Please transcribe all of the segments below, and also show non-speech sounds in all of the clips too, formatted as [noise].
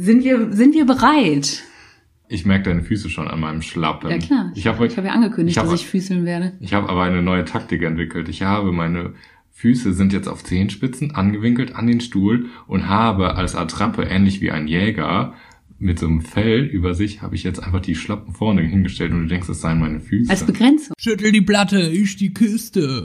Sind wir, sind wir bereit? Ich merke deine Füße schon an meinem Schlappen. Ja klar. Ich habe ich hab ja angekündigt, ich hab- dass ich füßeln werde. ich hab aber eine neue Taktik entwickelt. Ich habe meine Füße sind jetzt auf Zehenspitzen angewinkelt an den Stuhl und habe als Attrappe, ähnlich wie ein Jäger, mit so einem Fell über sich, habe ich jetzt einfach die Schlappen vorne hingestellt und du denkst, es seien meine Füße. Als Begrenzung. Schüttel die Platte, ich die Kiste.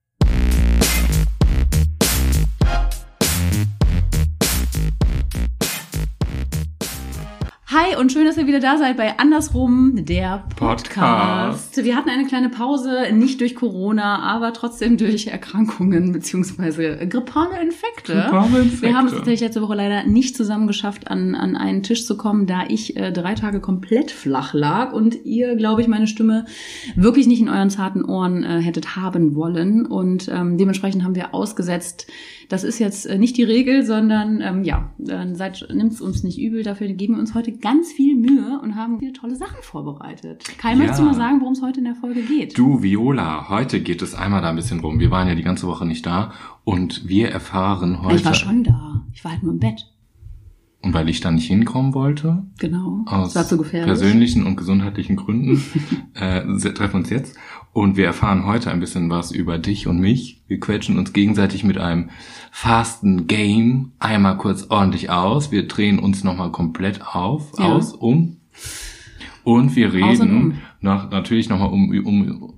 Hi und schön, dass ihr wieder da seid bei Andersrum, der Podcast. Podcast. Wir hatten eine kleine Pause, nicht durch Corona, aber trotzdem durch Erkrankungen beziehungsweise grippale Infekte. Grippale Infekte. Wir haben es tatsächlich letzte Woche leider nicht zusammen geschafft, an, an einen Tisch zu kommen, da ich äh, drei Tage komplett flach lag und ihr, glaube ich, meine Stimme wirklich nicht in euren zarten Ohren äh, hättet haben wollen. Und ähm, dementsprechend haben wir ausgesetzt. Das ist jetzt äh, nicht die Regel, sondern ähm, ja, dann seid, nimmt's uns nicht übel. Dafür geben wir uns heute ganz viel Mühe und haben viele tolle Sachen vorbereitet. Kai, Ja. möchtest du mal sagen, worum es heute in der Folge geht? Du, Viola, heute geht es einmal da ein bisschen rum. Wir waren ja die ganze Woche nicht da und wir erfahren heute. ich war schon da. Ich war halt nur im Bett. Und weil ich da nicht hinkommen wollte, Genau. aus gefährlich. persönlichen und gesundheitlichen Gründen, [laughs] äh, treffen uns jetzt und wir erfahren heute ein bisschen was über dich und mich. Wir quetschen uns gegenseitig mit einem fasten Game einmal kurz ordentlich aus. Wir drehen uns nochmal komplett auf, Ja. aus, um. Und wir Aus und reden um. nach, natürlich nochmal um, um,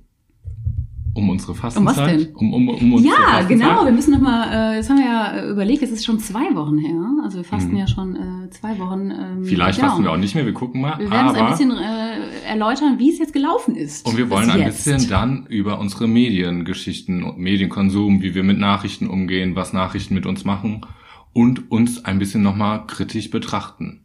um unsere Fastenzeit. denn? Um, um, um unsere Ja, Fastenzeit. genau. Wir müssen noch mal, äh, das haben wir ja äh, überlegt, es ist schon zwei Wochen her. Also wir fasten Mhm. ja schon äh, zwei Wochen. Ähm, Vielleicht genau. fasten wir auch nicht mehr, wir gucken mal. Wir werden uns aber ein bisschen äh, erläutern, wie es jetzt gelaufen ist. Und wir wollen ein jetzt. bisschen dann über unsere Mediengeschichten und Medienkonsum, wie wir mit Nachrichten umgehen, was Nachrichten mit uns machen und uns ein bisschen nochmal kritisch betrachten.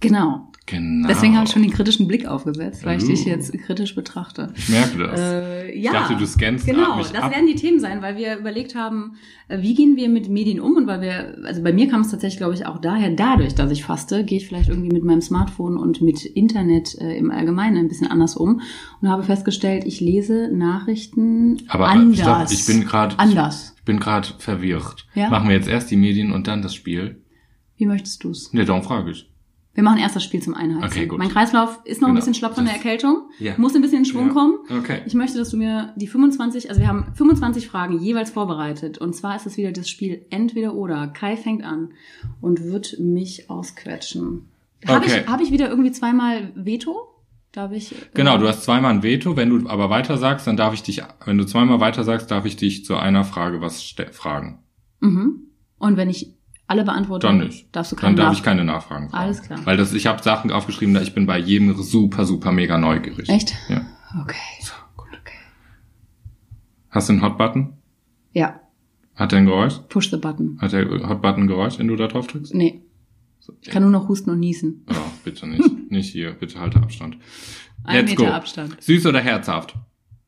Genau. Genau. Deswegen habe ich schon den kritischen Blick aufgesetzt, weil ich dich Uh. jetzt kritisch betrachte. Ich merke das. Äh, ja, Ich dachte, du scannst genau. Das ab. werden die Themen sein, weil wir überlegt haben, äh, wie gehen wir mit Medien um und weil wir, also bei mir kam es tatsächlich, glaube ich, auch daher, dadurch, dass ich faste, gehe ich vielleicht irgendwie mit meinem Smartphone und mit Internet äh, im Allgemeinen ein bisschen anders um und habe festgestellt, ich lese Nachrichten Aber anders. stopp, ich bin gerade anders. ich bin gerade verwirrt. Ja? Machen wir jetzt erst die Medien und dann das Spiel? Wie möchtest du's? Ne, darum frage ich. Wir machen erst das Spiel zum Einheizen. Okay, gut. Mein Kreislauf ist noch ein Genau. bisschen schlapp von der Erkältung. Ja. Muss ein bisschen in Schwung Ja. kommen. Okay. Ich möchte, dass du mir die 25, also wir haben 25 Fragen jeweils vorbereitet. Und zwar ist es wieder das Spiel entweder oder. Kai fängt an und wird mich ausquetschen. Habe Okay. ich, hab ich wieder irgendwie zweimal Veto? Darf ich? äh, Genau, du hast zweimal ein Veto. Wenn du aber weiter sagst, dann darf ich dich, wenn du zweimal weiter sagst, darf ich dich zu einer Frage was fragen. Mhm. Und wenn ich alle beantworte, Dann nicht. darfst du Dann keine darf Nach- ich keine Nachfragen fragen. Alles klar. Weil das, ich habe Sachen aufgeschrieben, da ich bin bei jedem super, super mega neugierig. Echt? Ja. Okay. So, gut. okay. Hast du einen Hot-Button? Ja, Hat der ein Geräusch? push the button. Hat der Hot-Button ein Geräusch, wenn du da drauf drückst? Nee, So, ich kann nur noch husten und niesen. Oh, bitte nicht. [laughs] nicht hier. Bitte halte Abstand. Ein Let's Meter go. Abstand. Süß oder herzhaft?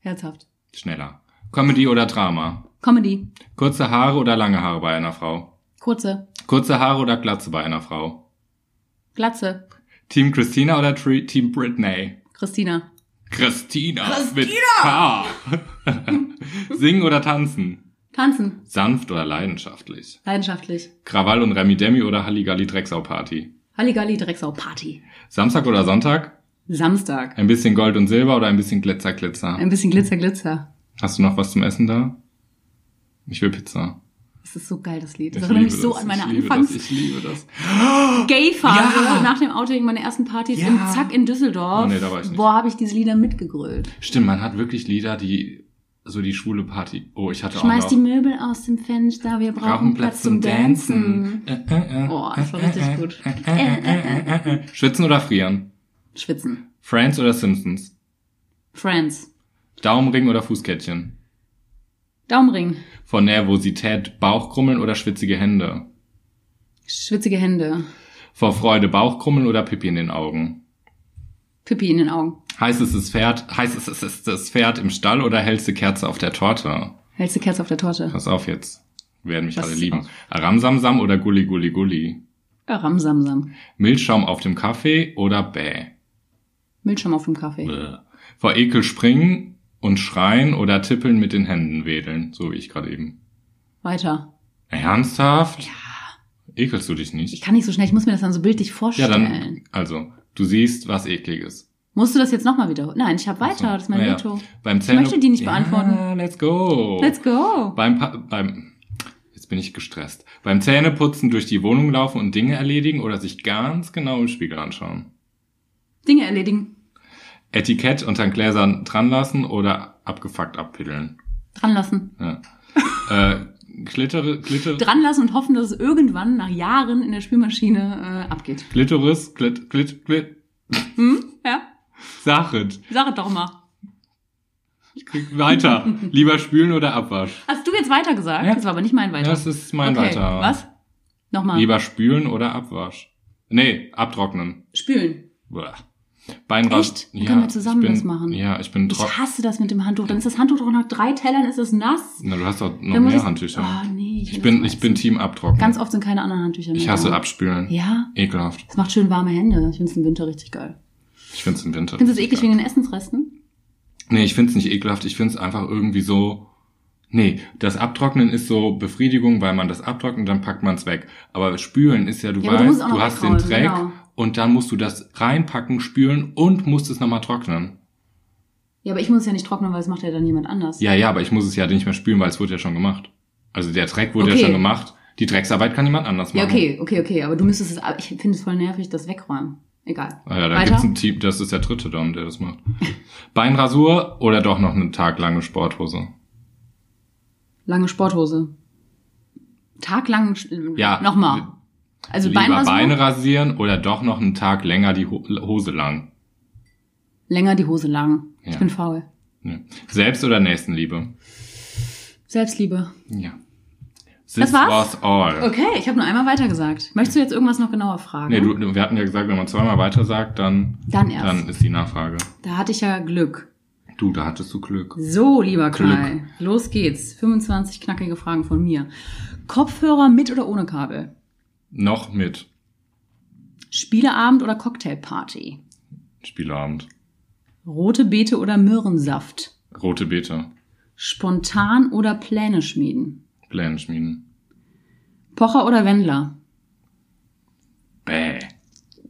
Herzhaft. Schneller. Comedy oder Drama? Comedy. Kurze Haare oder lange Haare bei einer Frau? Kurze. Kurze Haare oder Glatze bei einer Frau? Glatze. Team Christina oder Tri- Team Britney? Christina. Christina, mit K. [laughs] Singen oder tanzen? Tanzen. Sanft oder leidenschaftlich? Leidenschaftlich. Krawall und Remi Demi oder Halligalli Drecksau Party? Halligalli Drecksau Party. Samstag oder Sonntag? Samstag. Ein bisschen Gold und Silber oder ein bisschen Glitzer Glitzer? Ein bisschen Glitzer, Glitzer. Hast du noch was zum Essen da? Ich will Pizza. Das ist so geil, das Lied. Das Ich erinnert mich liebe so das, an meine ich liebe Anfangs Das, ich liebe das. Gay-Phase Ja. nach dem Outing, meine ersten Partys Ja. im Zack in Düsseldorf. Oh, nee, da war ich nicht. Boah, habe ich diese Lieder mitgegrölt. Stimmt, man hat wirklich Lieder, die so die schwule Party. Oh, ich hatte Schmeiß auch die. Möbel aus dem Fenster, wir brauchen Platz zum Dancen. Äh, äh, äh, Oh, das war richtig gut. äh, äh, äh. Schwitzen oder frieren? Schwitzen. Friends oder Simpsons? Friends. Daumenring oder Fußkettchen? Daumenring. Vor Nervosität Bauchkrummeln oder schwitzige Hände? Schwitzige Hände. Vor Freude Bauchkrummeln oder Pipi in den Augen? Pipi in den Augen. Heißt es das Pferd, heißt es es ist das Pferd im Stall oder hellste Kerze auf der Torte? Hältst du Kerze auf der Torte? Pass auf jetzt. Werden mich Was alle lieben. Aramsamsam oder Gulli Gulli Gulli? Ja, Ramsamsam. Milchschaum auf dem Kaffee oder Bäh? Milchschaum auf dem Kaffee. Bäh. Vor Ekel springen und schreien oder tippeln mit den Händen wedeln, so wie ich gerade eben. Weiter. Ernsthaft? Ja. Ekelst du dich Ich nicht? kann nicht so schnell, ich muss mir das dann so bildlich Ja, vorstellen. dann, also, du siehst was Ekliges. Musst du das jetzt nochmal wiederholen? Nein, ich habe weiter, So, das ist mein naja. Veto. Beim Zähne möchte die nicht beantworten. Ja, let's go. Let's go. Beim, Pa- beim, jetzt bin ich gestresst. Beim Zähneputzen durch die Wohnung laufen und Dinge erledigen oder sich ganz genau im Spiegel anschauen. Dinge erledigen. Etikett unter den Gläsern dran lassen oder abgefuckt abpiddeln. Dran lassen. Ja. [laughs] äh, Glittere, Glitter, Dran lassen und hoffen, dass es irgendwann nach Jahren in der Spülmaschine äh, abgeht. Glitteris, Glit, Glit, Glit, Hm? Ja? Sachet. Sag es doch mal. Ich krieg weiter. Lieber spülen oder Abwasch? Hast du jetzt weiter gesagt? Ja. Das war aber nicht mein weiter. Das ist mein okay. weiter. Was? Nochmal. Lieber spülen oder Abwasch? Nee, abtrocknen. Spülen. Bäh. Beinras Echt? Dann können wir zusammen ich bin, das machen. Ja, ich bin Ich trocken. hasse das mit dem Handtuch. Dann ist das Handtuch doch nach drei Tellern ist es nass. Na, du hast doch noch mehr ich- Handtücher. Ah, nee. ich will bin, ich bin. Team abtrocknen. Ganz oft sind keine anderen Handtücher mehr. ich hasse da. abspülen. Ja? Ekelhaft. Das macht schön warme Hände. Ich finde es im Winter richtig geil. Ich find's im Winter. Findest du es eklig wegen den Essensresten? Nee, ich find's nicht ekelhaft. Ich find's einfach irgendwie so. Nee, das Abtrocknen ist so Befriedigung, weil man das abtrocknet, dann packt man's weg. Aber spülen ist ja, du Ja, du weißt, du, noch hast den Dreck genau. Und dann musst du das reinpacken, spülen und musst es nochmal trocknen. Ja, aber ich muss es ja nicht trocknen, weil es macht ja dann jemand anders. Ja, ja, aber ich muss es ja nicht mehr spülen, weil es wurde ja schon gemacht. Also der Dreck wurde Okay. ja schon gemacht. Die Drecksarbeit kann jemand anders Ja, machen. okay, okay, okay. Aber du müsstest es, ich finde es voll nervig, das wegräumen. Egal. Ah ja, da Weiter? gibt's ein Team, das ist der dritte dann, der das macht. [laughs] Beinrasur oder doch noch eine taglange Sporthose? Lange Sporthose. Taglang, Ja. nochmal. Also Lieber Beinrasur, Beine rasieren oder doch noch einen Tag länger die Ho Hose lang? länger die Hose lang. Ich Ja. bin faul. Ja. Selbst- oder Nächstenliebe? Selbstliebe. Ja. Das This war's? was all. Okay, ich habe nur einmal weiter gesagt. Möchtest du jetzt irgendwas noch genauer fragen? Nee, du, du- wir hatten ja gesagt, wenn man zweimal weiter sagt, dann, Dann erst. dann ist die Nachfrage. Da hatte ich ja Glück. Du, da hattest du Glück. So, lieber Glück. Kai, los geht's. 25 knackige Fragen von mir. Kopfhörer mit oder ohne Kabel? Noch mit Spieleabend oder Cocktailparty? Spieleabend. Rote Beete oder Möhrensaft? Rote Beete. Spontan oder Pläne schmieden? Pläne schmieden. Pocher oder Wendler? Bäh.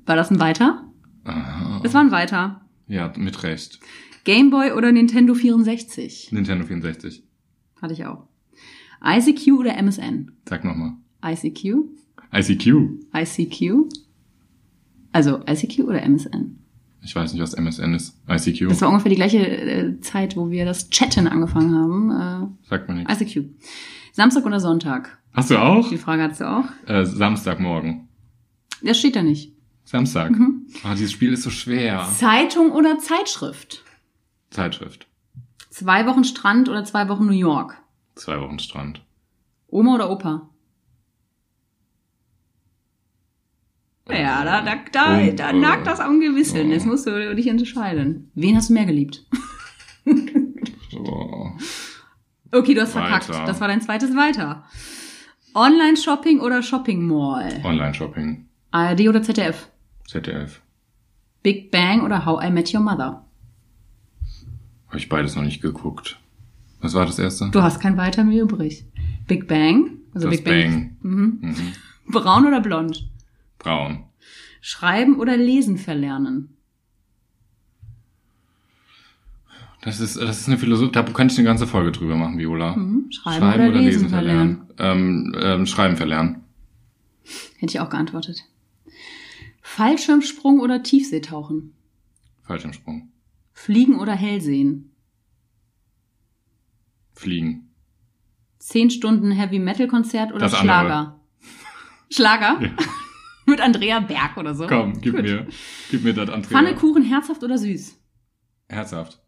War das ein Weiter? Aha. Das war ein Weiter. Ja, mit Recht. Gameboy oder Nintendo 64? Nintendo 64. Hatte ich auch. ICQ oder MSN? Sag nochmal. ICQ? ICQ. ICQ? Also ICQ oder MSN? Ich weiß nicht, was MSN ist. ICQ. Das war ungefähr die gleiche äh, Zeit, wo wir das Chatten angefangen haben. Sagt mir Äh, nichts. ICQ. Samstag oder Sonntag? Hast du auch? Die Frage hast du auch. Äh, Samstagmorgen. Das steht da nicht. Samstag. Mhm. Ah, dieses Spiel ist so schwer. Zeitung oder Zeitschrift? Zeitschrift. Zwei Wochen Strand oder zwei Wochen New York? Zwei Wochen Strand. Oma oder Opa? Ja, da, da, da, Und, da äh, nagt das am Gewissen. oh. Jetzt musst du dich entscheiden. Wen hast du mehr geliebt? So. Okay, du hast Weiter. verkackt. Das war dein zweites Weiter. Online-Shopping oder Shopping Mall? Online-Shopping. ARD oder ZDF? ZDF. Big Bang oder How I Met Your Mother? Habe ich beides noch nicht geguckt. Was war das erste? Du hast kein Weiter mehr übrig. Big Bang? Also das Big Bang. Bang. Mhm. Mhm. Braun oder blond? Braun. Schreiben oder lesen verlernen? Das ist, das ist eine Philosophie, da könnte ich eine ganze Folge drüber machen, Viola. Mhm. Schreiben, oder, lesen, verlernen? Ähm, ähm, Schreiben verlernen. Hätte ich auch geantwortet. Fallschirmsprung oder Tiefseetauchen? Fallschirmsprung. Fliegen oder Hellsehen? Fliegen. Zehn Stunden Heavy Metal Konzert oder Das andere. Schlager? Schlager? Ja. Mit Andrea Berg oder so? Komm, gib Gut. mir, gib mir das Andrea. Pfannekuchen herzhaft oder süß? Herzhaft.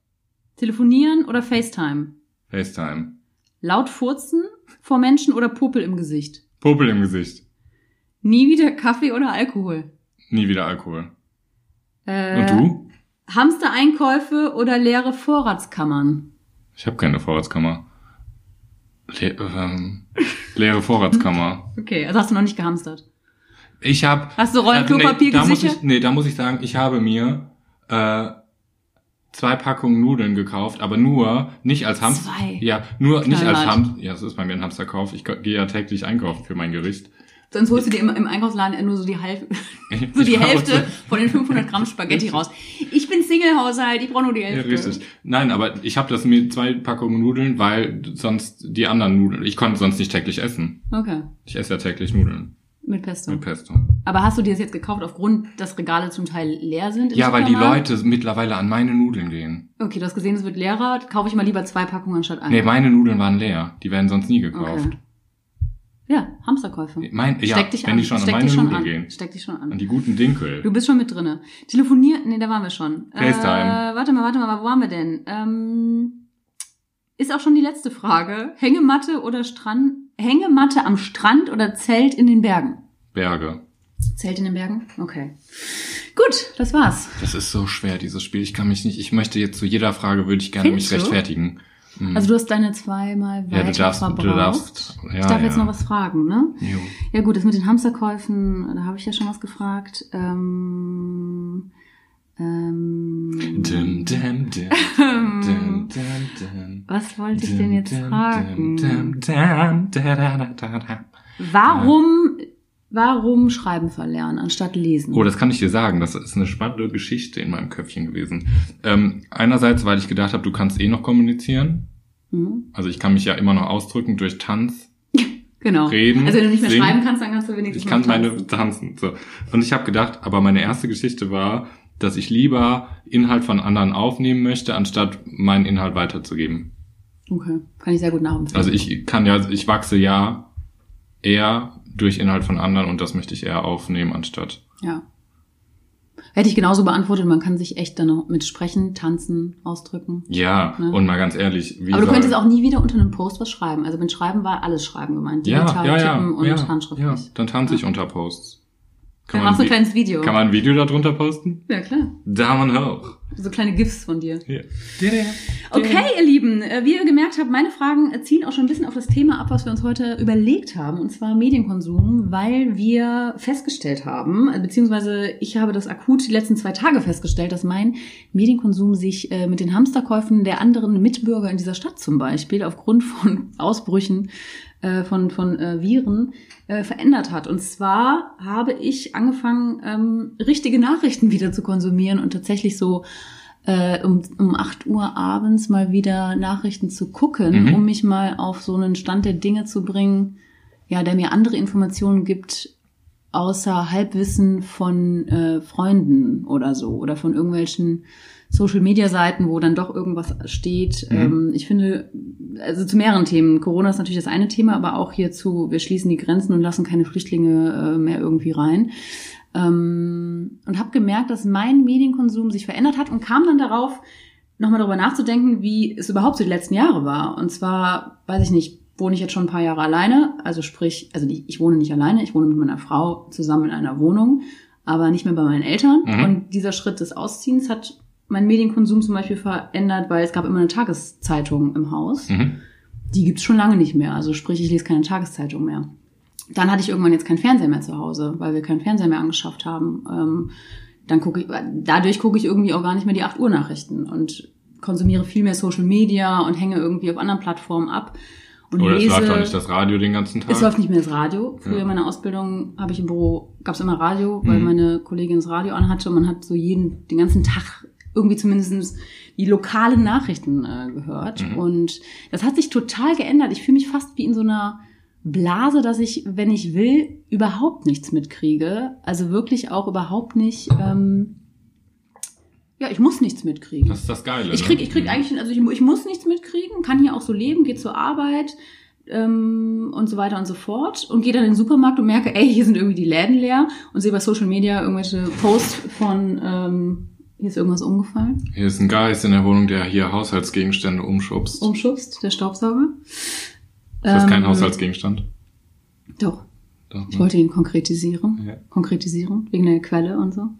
Telefonieren oder FaceTime? FaceTime. Laut furzen vor Menschen oder Popel im Gesicht? Popel im Gesicht. Nie wieder Kaffee oder Alkohol? Nie wieder Alkohol. Äh, Und du? Hamstereinkäufe oder leere Vorratskammern? Ich habe keine Vorratskammer. Le ähm, leere Vorratskammer. [laughs] Okay, also hast du noch nicht gehamstert. Ich habe. Hast du Rollen Klopapier nee, da muss gesichert? ich, nee, da muss ich sagen, ich habe mir äh, zwei Packungen Nudeln gekauft, aber nur nicht als Hamster. Zwei? Ja, nur nicht als Knallhart. Hamster. Ja, das ist bei mir ein Hamsterkauf. Ich gehe ja täglich einkaufen für mein Gericht. Sonst holst du dir im, im Einkaufsladen nur so die, Halb [laughs] [laughs] so die Hälfte von den 500 Gramm Spaghetti raus. Ich bin Single-Haushalt, ich brauche nur die Ja, Hälfte. richtig. Nein, aber ich habe das mit zwei Packungen Nudeln, weil sonst die anderen Nudeln, ich konnte sonst nicht täglich essen. Okay, Ich esse ja täglich Nudeln mit Pesto. mit Pesto. Aber hast du dir das jetzt gekauft aufgrund, dass Regale zum Teil leer sind? Ja, weil die? Leute mittlerweile an meine Nudeln gehen. Okay, du hast gesehen, es wird leerer. Kaufe ich mal lieber zwei Packungen anstatt eine. Nee, meine Nudeln waren leer. Die werden sonst nie gekauft. Okay. Ja, Hamsterkäufe. Mein, ja, Steck dich wenn an. die schon an Steck meine dich schon Nudeln an. gehen. Steck dich schon An an. die guten Dinkel. Du bist schon mit drinne. Telefoniert, nee, da waren wir schon. FaceTime. Äh, warte mal, warte mal, wo waren wir denn? Ähm, ist auch schon die letzte Frage. Hängematte oder Strand? Hängematte am Strand oder Zelt in den Bergen? Berge. Zelt in den Bergen? Okay. Gut, das war's. Das ist so schwer, dieses Spiel. Ich kann mich nicht, ich möchte jetzt zu jeder Frage, würde ich gerne Findest mich rechtfertigen. Mhm. Also du hast deine zweimal weiter ja, du darfst, verbraucht. du darfst, ja, ich darf ja. jetzt noch was fragen, ne? Jo. Ja gut, das mit den Hamsterkäufen, da habe ich ja schon was gefragt. Ähm, ähm, Dum, dum, dum, dum, dum, [laughs] dum. was wollte ich denn jetzt fragen? Warum, warum Schreiben verlernen anstatt lesen? Oh, das kann ich dir sagen. Das ist eine spannende Geschichte in meinem Köpfchen gewesen. Ähm, einerseits, weil ich gedacht habe, du kannst eh noch kommunizieren. Mhm. Also ich kann mich ja immer noch ausdrücken durch Tanz. [laughs] Genau. Reden, also wenn du nicht mehr singen. schreiben kannst, dann kannst du wenigstens Ich kann noch meine tanzen. tanzen. So. Und ich habe gedacht, aber meine erste Geschichte war, dass ich lieber Inhalt von anderen aufnehmen möchte, anstatt meinen Inhalt weiterzugeben. Okay, kann ich sehr gut nachempfinden. Also ich kann ja, ich wachse ja eher durch Inhalt von anderen und das möchte ich eher aufnehmen, anstatt. Ja. Hätte ich genauso beantwortet, man kann sich echt dann noch mit Sprechen, Tanzen, ausdrücken. Ja, Ja. und mal ganz ehrlich, wie Aber du könntest auch nie wieder unter einem Post was schreiben. Also mit Schreiben war alles Schreiben gemeint. ja, Digital ja, ja, tippen und ja, handschriftlich. ja, dann tanze ich unter Posts. Dann machst du ein kleines Video. kann man ein Video darunter posten? ja, klar. Daumen hoch. So kleine GIFs von dir. Ja. Okay, ihr Lieben, äh, wie ihr gemerkt habt, meine Fragen zielen auch schon ein bisschen auf das Thema ab, was wir uns heute überlegt haben, und zwar Medienkonsum, weil wir festgestellt haben, äh, beziehungsweise ich habe das akut die letzten zwei Tage festgestellt, dass mein Medienkonsum sich äh, mit den Hamsterkäufen der anderen Mitbürger in dieser Stadt zum Beispiel aufgrund von Ausbrüchen äh, von, von äh, Viren äh, verändert hat. Und zwar habe ich angefangen, ähm, richtige Nachrichten wieder zu konsumieren und tatsächlich so äh, um, um 8 Uhr abends mal wieder Nachrichten zu gucken, Mhm. um mich mal auf so einen Stand der Dinge zu bringen, ja, der mir andere Informationen gibt, außer Halbwissen von äh, Freunden oder so oder von irgendwelchen Social-Media-Seiten, wo dann doch irgendwas steht. Mhm. Ähm, ich finde, also zu mehreren Themen. Corona ist natürlich das eine Thema, aber auch hierzu, wir schließen die Grenzen und lassen keine Flüchtlinge äh, mehr irgendwie rein. Ähm, und habe gemerkt, dass mein Medienkonsum sich verändert hat und kam dann darauf, nochmal darüber nachzudenken, wie es überhaupt so die letzten Jahre war. Und zwar, weiß ich nicht, wohne ich jetzt schon ein paar Jahre alleine, also sprich, also nicht, ich wohne nicht alleine, ich wohne mit meiner Frau zusammen in einer Wohnung, aber nicht mehr bei meinen Eltern. Mhm. Und dieser Schritt des Ausziehens hat meinen Medienkonsum zum Beispiel verändert, weil es gab immer eine Tageszeitung im Haus. Mhm. Die gibt's schon lange nicht mehr. Also sprich, ich lese keine Tageszeitung mehr. Dann hatte ich irgendwann jetzt keinen Fernseher mehr zu Hause, weil wir keinen Fernseher mehr angeschafft haben. Ähm, dann gucke ich, dadurch gucke ich irgendwie auch gar nicht mehr die 8 Uhr Nachrichten und konsumiere viel mehr Social Media und hänge irgendwie auf anderen Plattformen ab. Und Oder es lese, läuft auch nicht das Radio den ganzen Tag. es läuft nicht mehr das Radio. Früher Ja. in meiner Ausbildung habe ich im Büro, gab es immer Radio, weil Mhm. meine Kollegin das Radio anhatte und man hat so jeden, den ganzen Tag irgendwie zumindest die lokalen Nachrichten äh, gehört. Mhm. Und das hat sich total geändert. Ich fühle mich fast wie in so einer Blase, dass ich, wenn ich will, überhaupt nichts mitkriege. Also wirklich auch überhaupt nicht, ähm, ja, ich muss nichts mitkriegen. das ist das Geile. Ich krieg, ne? ich krieg eigentlich, also ich, ich muss nichts mitkriegen, kann hier auch so leben, gehe zur Arbeit ähm, und so weiter und so fort und gehe dann in den Supermarkt und merke, ey, hier sind irgendwie die Läden leer und sehe bei Social Media irgendwelche Posts von, ähm, hier ist irgendwas umgefallen, Hier ist ein Geist in der Wohnung, der hier Haushaltsgegenstände umschubst. umschubst, der Staubsauger. ist das kein Ähm, Haushaltsgegenstand? Doch, Doch, ich ne? wollte ihn konkretisieren, Ja. konkretisieren, wegen der Quelle und so.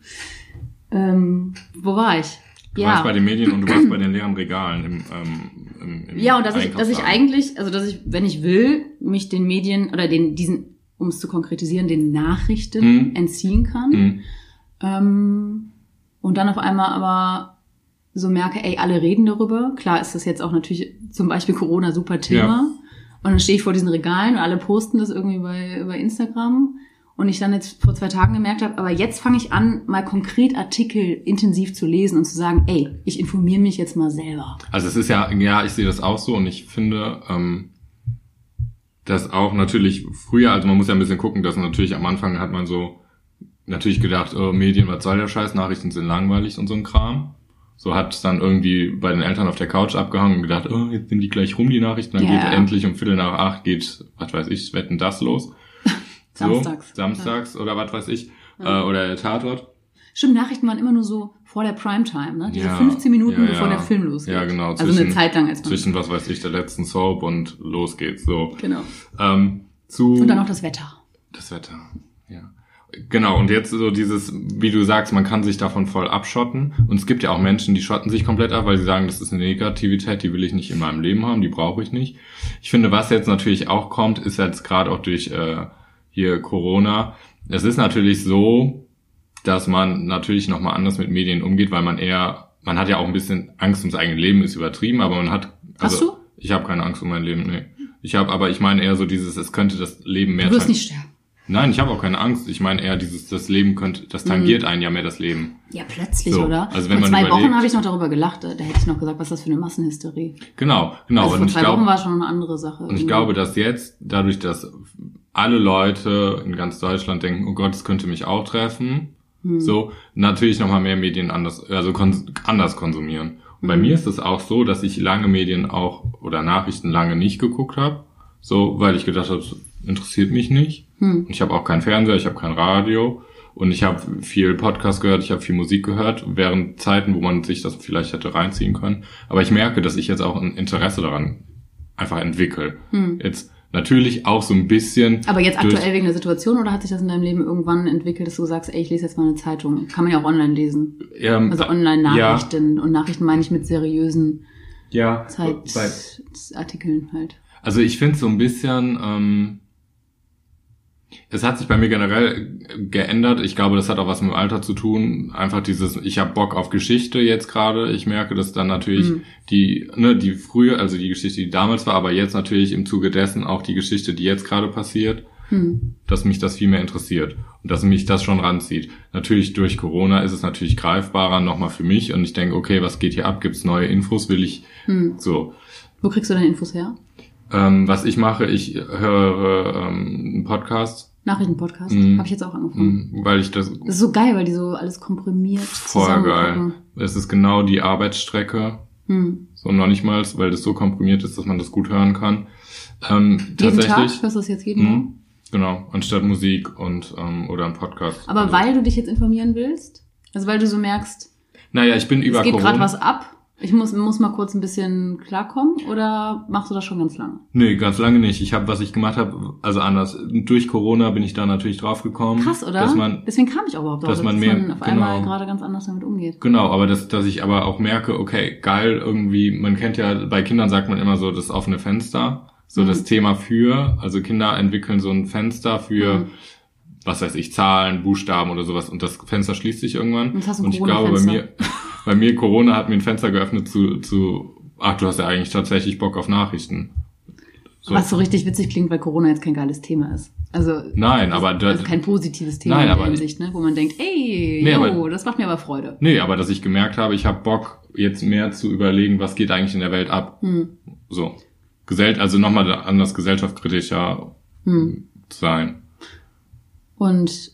Ähm, wo war ich? Du warst bei den Medien und du warst bei den [clears throat] leeren Regalen im, ähm, im, im Ja, und dass ich, dass ich eigentlich, also dass ich, wenn ich will, mich den Medien oder den, diesen, um es zu konkretisieren, den Nachrichten Mhm. entziehen kann. Mhm. Ähm, und dann auf einmal aber so merke, ey, alle reden darüber. Klar ist das jetzt auch natürlich zum Beispiel Corona super Thema. Ja. Und dann stehe ich vor diesen Regalen und alle posten das irgendwie bei, bei Instagram. Und ich dann jetzt vor zwei Tagen gemerkt habe, aber jetzt fange ich an, mal konkret Artikel intensiv zu lesen und zu sagen, ey, ich informiere mich jetzt mal selber. Also es ist ja, ja, ich sehe das auch so und ich finde, ähm, dass auch natürlich früher, also man muss ja ein bisschen gucken, dass natürlich am Anfang hat man so natürlich gedacht, oh, Medien, was soll der Scheiß, Nachrichten sind langweilig und so ein Kram. So hat es dann irgendwie bei den Eltern auf der Couch abgehangen und gedacht, oh, jetzt sind die gleich rum, die Nachrichten. Dann Ja. geht endlich um Viertel nach acht, geht, was weiß ich, wetten das los. [laughs] Samstags. So, samstags oder was weiß ich. Äh, oder der Tatort. Stimmt, Nachrichten waren immer nur so vor der Primetime, ne? Diese Ja, 15 Minuten, ja, bevor ja. der Film losgeht. Ja, genau. Also eine Zeit lang als man. Zwischen, was weiß ich, der letzten Soap und los geht's. So. Genau. Ähm, zu Und dann noch das Wetter. das Wetter. Ja. Genau, und jetzt so dieses, wie du sagst, man kann sich davon voll abschotten. Und es gibt ja auch Menschen, die schotten sich komplett ab, weil sie sagen, das ist eine Negativität, die will ich nicht in meinem Leben haben, die brauche ich nicht. Ich finde, was jetzt natürlich auch kommt, ist jetzt gerade auch durch äh, hier Corona. Es ist natürlich so, dass man natürlich nochmal anders mit Medien umgeht, weil man eher, man hat ja auch ein bisschen Angst ums eigene Leben, ist übertrieben, aber man hat. Hast Also, du? Ich habe keine Angst um mein Leben, nee. Ich habe, aber ich meine eher so dieses, es könnte das Leben mehr Du wirst nicht sterben. Nein, ich habe auch keine Angst. Ich meine eher dieses, das Leben könnte, das tangiert einen ja mehr das Leben. Ja, plötzlich, So, oder? also wenn vor man zwei überlegt- Wochen habe ich noch darüber gelacht. Da hätte ich noch gesagt, was ist das für eine Massenhysterie. Genau, genau. also und vor ich zwei glaube, Wochen war schon eine andere Sache. und ich glaube, dass jetzt, dadurch, dass alle Leute in ganz Deutschland denken, oh Gott, es könnte mich auch treffen, Hm. so, natürlich nochmal mehr Medien anders, also kons anders konsumieren. Und bei Mhm. mir ist es auch so, dass ich lange Medien auch oder Nachrichten lange nicht geguckt habe, so, weil ich gedacht habe, das interessiert mich nicht. Hm. Und Ich habe auch keinen Fernseher, ich habe kein Radio und ich habe viel Podcast gehört, ich habe viel Musik gehört, während Zeiten, wo man sich das vielleicht hätte reinziehen können. Aber ich merke, dass ich jetzt auch ein Interesse daran einfach entwickle. Jetzt natürlich auch so ein bisschen. Hm. Aber jetzt aktuell wegen der Situation oder hat sich das in deinem Leben irgendwann entwickelt, dass du sagst, ey, ich lese jetzt mal eine Zeitung? Kann man ja auch online lesen. ähm, Also Ja, Online-Nachrichten. Und Nachrichten meine ich mit seriösen ja, bei, Zeitartikeln halt. Also ich finde so ein bisschen, ähm, es hat sich bei mir generell geändert. Ich glaube, das hat auch was mit dem Alter zu tun. Einfach dieses, ich habe Bock auf Geschichte jetzt gerade. Ich merke, dass dann natürlich Mhm. die, ne, die frühe, also die Geschichte, die damals war, aber jetzt natürlich im Zuge dessen auch die Geschichte, die jetzt gerade passiert, Hm. dass mich das viel mehr interessiert und dass mich das schon ranzieht. Natürlich durch Corona ist es natürlich greifbarer nochmal für mich und ich denke, okay, was geht hier ab? Gibt's neue Infos? Will ich Hm. so. Wo kriegst du deine Infos her? Ähm, was ich mache, ich höre ähm, einen Podcast, Nachrichtenpodcast. Mhm. Habe ich jetzt auch angefangen. mh, weil ich das Das ist so geil, weil die so alles komprimiert voll geil. Es ist genau die Arbeitsstrecke, Hm. so noch nicht mal, weil das so komprimiert ist, dass man das gut hören kann. Ähm, Jeden tatsächlich, Tag? Hörst du das jetzt jeden Tag? mh, genau, anstatt Musik und ähm, oder ein Podcast. Aber Also- weil du dich jetzt informieren willst? Also weil du so merkst, naja, ich bin über es geht gerade was ab, ich muss, muss mal kurz ein bisschen klarkommen oder machst du das schon ganz lange? Nee, ganz lange nicht. Ich habe, was ich gemacht habe, also anders. Durch Corona bin ich da natürlich drauf gekommen. Krass, oder? Dass man, Deswegen kam ich auch überhaupt dass drauf, man dass mehr- man auf einmal genau. gerade ganz anders damit umgeht. Genau, aber dass, dass ich aber auch merke, okay, geil, irgendwie, man kennt ja, bei Kindern sagt man immer so das offene Fenster, so Mhm. das Thema für, also Kinder entwickeln so ein Fenster für, Mhm. was weiß ich, Zahlen, Buchstaben oder sowas und das Fenster schließt sich irgendwann. Und jetzt hast du ein und ich glaube, bei mir, [laughs] bei mir Corona hat mir ein Fenster geöffnet zu, zu, ach, du hast ja eigentlich tatsächlich Bock auf Nachrichten. So. Was so richtig witzig klingt, weil Corona jetzt kein geiles Thema ist. Also Nein, aber da, also kein positives Thema Nein, in der Hinsicht, ne? wo man denkt, ey, Nee, yo, aber- das macht mir aber Freude. nee, aber dass ich gemerkt habe, ich habe Bock, jetzt mehr zu überlegen, was geht eigentlich in der Welt ab. Hm. So. Gesell also nochmal anders gesellschaftskritischer Hm. sein. Und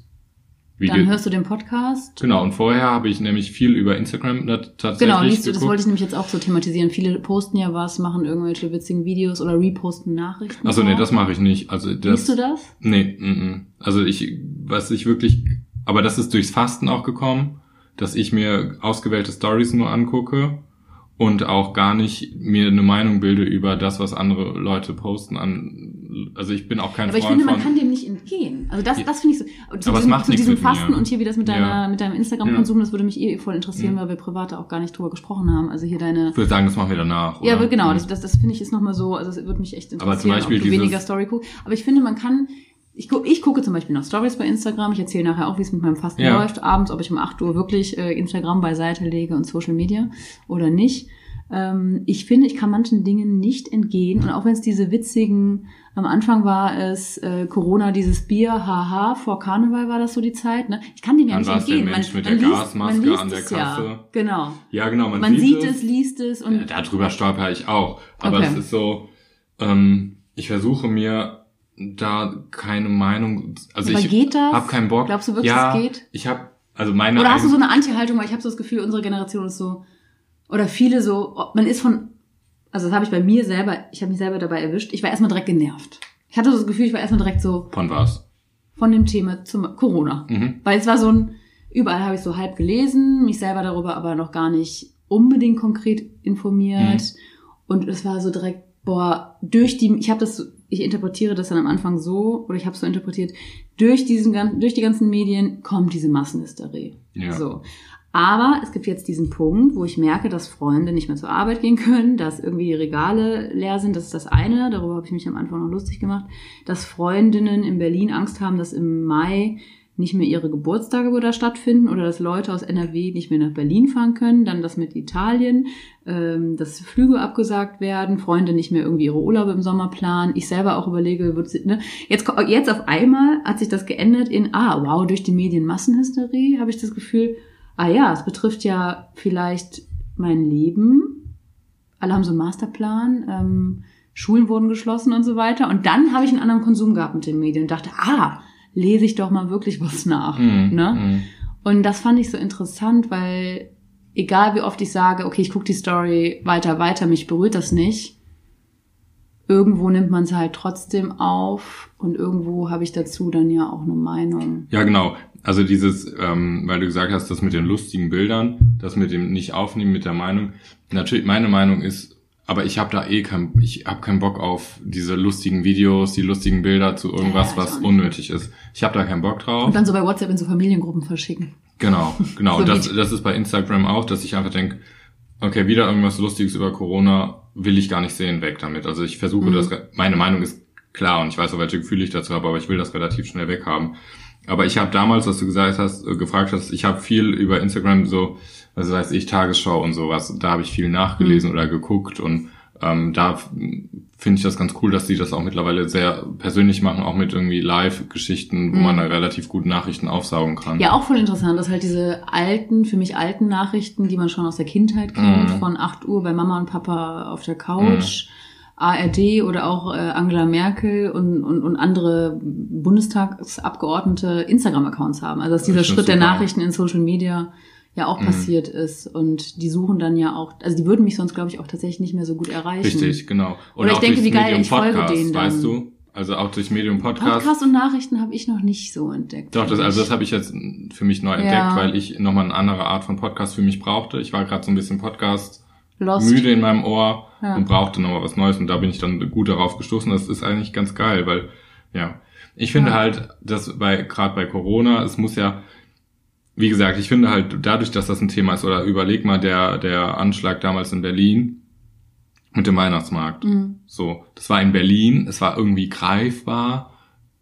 Wie dann hörst du den Podcast. genau, und vorher habe ich nämlich viel über Instagram tatsächlich Genau, liest du, das wollte ich nämlich jetzt auch so thematisieren. Viele posten ja was, machen irgendwelche witzigen Videos oder reposten Nachrichten. Achso, nee, das mache ich nicht. Also das, Liest du das? Nee, mm, mm. also ich, was ich wirklich, aber das ist durchs Fasten auch gekommen, dass ich mir ausgewählte Stories nur angucke und auch gar nicht mir eine Meinung bilde über das, was andere Leute posten an, also ich bin auch kein Aber ich Freund finde, man von, kann dem nicht entgehen. Also das, Ja. das finde ich so. Zu Aber es diesem, macht zu diesem. Fasten und hier wie das mit deiner, Ja. mit deinem Instagram-Konsum, das würde mich eh voll interessieren, weil wir privat auch gar nicht drüber gesprochen haben. Also hier deine. ich würde sagen, das machen wir danach. Ja, oder? aber genau, Mhm. das, das, das finde ich ist nochmal so, also es würde mich echt Aber zum interessieren, Beispiel ob du dieses- weniger Story guckst. Aber ich finde, man kann, ich, gu- ich gucke zum Beispiel noch Stories bei Instagram. Ich erzähle nachher auch, wie es mit meinem Fasten Ja. läuft. Abends, ob ich um 8 Uhr wirklich äh, Instagram beiseite lege und Social Media oder nicht. Ähm, ich finde, ich kann manchen Dingen nicht entgehen. Und auch wenn es diese witzigen, am Anfang war es äh, Corona, dieses Bier, haha, vor Karneval war das so die Zeit. Ne? Ich kann dem ja Dann nicht es der entgehen. Mensch mit der Gasmaske an der es Ja. Kasse. Genau. Ja, genau, man, Man, sieht es, liest es und Ja, darüber stolper ich auch. Aber Okay. es ist so, ähm, ich versuche mir da keine Meinung, also Aber ich geht das? hab keinen Bock. Glaubst du wirklich, ja, es geht? Ich habe also meine Oder hast du so eine Anti-Haltung, weil ich habe so das Gefühl, unsere Generation ist so, oder viele so, man ist von, also das habe ich bei mir selber, ich habe mich selber dabei erwischt, ich war erstmal direkt genervt. Ich hatte so das Gefühl, ich war erstmal direkt so von was? von dem Thema zum Corona. Mhm. Weil es war so ein, überall habe ich so halb gelesen, mich selber darüber aber noch gar nicht unbedingt konkret informiert. Mhm. Und es war so direkt, boah, durch die, ich habe das, ich interpretiere das dann am Anfang so, oder ich habe es so interpretiert, durch diesen ganzen, durch die ganzen Medien kommt diese Massenhysterie. Ja. So. Aber es gibt jetzt diesen Punkt, wo ich merke, dass Freunde nicht mehr zur Arbeit gehen können, dass irgendwie die Regale leer sind. Das ist das eine. Darüber habe ich mich am Anfang noch lustig gemacht. Dass Freundinnen in Berlin Angst haben, dass im Mai nicht mehr ihre Geburtstage wieder stattfinden oder dass Leute aus NRW nicht mehr nach Berlin fahren können. Dann das mit Italien, ähm, dass Flüge abgesagt werden, Freunde nicht mehr irgendwie ihre Urlaube im Sommer planen. Ich selber auch überlege, wird sie, ne? jetzt, jetzt auf einmal hat sich das geändert in, ah, wow, durch die Medien Massenhysterie, habe ich das Gefühl, ah ja, es betrifft ja vielleicht mein Leben. Alle haben so einen Masterplan, ähm, Schulen wurden geschlossen und so weiter. Und dann habe ich einen anderen Konsum gehabt mit den Medien und dachte, ah, lese ich doch mal wirklich was nach. Mhm. Ne? Mhm. Und das fand ich so interessant, weil egal wie oft ich sage, okay, ich gucke die Story weiter, weiter, mich berührt das nicht, irgendwo nimmt man es halt trotzdem auf und irgendwo habe ich dazu dann ja auch eine Meinung. Ja, genau. Also dieses, ähm, weil du gesagt hast, das mit den lustigen Bildern, das mit dem nicht aufnehmen mit der Meinung. Natürlich, meine Meinung ist, aber ich habe da eh kein, ich habe keinen Bock auf diese lustigen Videos, die lustigen Bilder zu irgendwas, Ja, was unnötig ist. Ich habe da keinen Bock drauf. Und dann so bei WhatsApp in so Familiengruppen verschicken. Genau, genau. [laughs] So das, das ist bei Instagram auch, dass ich einfach denke, okay, wieder irgendwas Lustiges über Corona will ich gar nicht sehen, weg damit. Also ich versuche Mhm. das, meine Meinung ist klar und ich weiß auch, welche Gefühle ich dazu habe, aber ich will das relativ schnell weghaben. Aber ich habe damals, was du gesagt hast, äh, gefragt hast, ich habe viel über Instagram so, was weiß ich, Tagesschau und sowas, da habe ich viel Mhm. nachgelesen oder geguckt und ähm, da finde ich das ganz cool, dass die das auch mittlerweile sehr persönlich machen, auch mit irgendwie Live-Geschichten, wo Mhm. man da relativ gut Nachrichten aufsaugen kann. Ja, auch voll interessant, dass halt diese alten, für mich alten Nachrichten, die man schon aus der Kindheit kennt, Mhm. von 8 Uhr bei Mama und Papa auf der Couch, ARD oder auch äh, Angela Merkel und, und, und andere Bundestagsabgeordnete Instagram-Accounts haben. Also dass dieser Schritt der super. Nachrichten in Social Media ja auch Mhm. passiert ist. Und die suchen dann ja auch, also die würden mich sonst, glaube ich, auch tatsächlich nicht mehr so gut erreichen. Richtig, genau. Und Oder ich denke, wie geil, ich folge denen dann. weißt du? Also auch durch Medium Podcast. Podcast und Nachrichten habe ich noch nicht so entdeckt. Doch, das, also das habe ich jetzt für mich neu entdeckt, Ja. weil ich nochmal eine andere Art von Podcast für mich brauchte. Ich war gerade so ein bisschen Podcast Lost. müde in meinem Ohr Ja. und brauchte nochmal was Neues und da bin ich dann gut darauf gestoßen. Das ist eigentlich ganz geil, weil, ja, ich finde Ja. halt, dass bei, gerade bei Corona, es muss ja, wie gesagt, ich finde halt dadurch, dass das ein Thema ist, oder überleg mal der, der Anschlag damals in Berlin mit dem Weihnachtsmarkt. Mhm. So, das war in Berlin, es war irgendwie greifbar,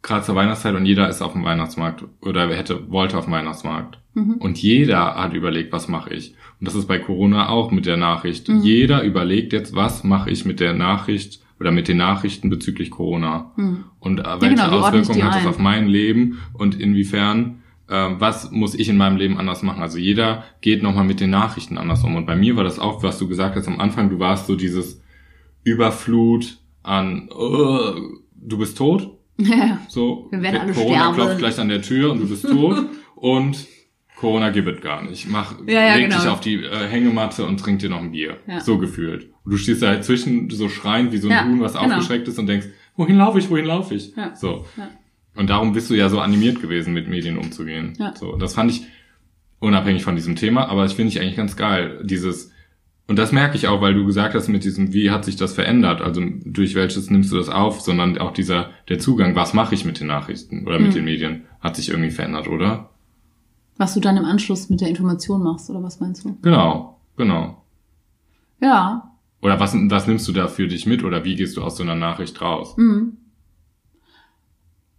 gerade zur Weihnachtszeit und jeder ist auf dem Weihnachtsmarkt oder hätte, wollte auf dem Weihnachtsmarkt. Mhm. Und jeder hat überlegt, was mache ich. Und das ist bei Corona auch mit der Nachricht. Mhm. Jeder überlegt jetzt, was mache ich mit der Nachricht oder mit den Nachrichten bezüglich Corona. Mhm. Und äh, welche genau, ich die Auswirkungen hat das auf mein Leben und inwiefern, äh, was muss ich in meinem Leben anders machen? Also jeder geht nochmal mit den Nachrichten anders um. Und bei mir war das auch, was du gesagt hast am Anfang, du warst so dieses Überflut an, äh, du bist tot, Ja. so, Wir werden alle Corona sterben. klopft gleich an der Tür und du bist tot und Corona gibt es gar nicht. Mach, Ja, ja, leg genau. dich auf die äh, Hängematte und trink dir noch ein Bier. Ja. So gefühlt. Und du stehst da halt zwischen so schreiend wie so ein Ja, Huhn, was genau. aufgeschreckt ist und denkst, wohin laufe ich, wohin laufe ich? Ja. So. Ja. Und darum bist du ja so animiert gewesen, mit Medien umzugehen. Ja. So, das fand ich unabhängig von diesem Thema, aber das finde ich eigentlich ganz geil. Dieses, und das merke ich auch, weil du gesagt hast mit diesem, wie hat sich das verändert? Also durch welches nimmst du das auf, sondern auch dieser, der Zugang, was mache ich mit den Nachrichten oder mit Mhm. den Medien, hat sich irgendwie verändert, oder? Was du dann im Anschluss mit der Information machst, oder was meinst du? Genau, genau. Ja. Oder was, was nimmst du da für dich mit oder wie gehst du aus so einer Nachricht raus? Mhm.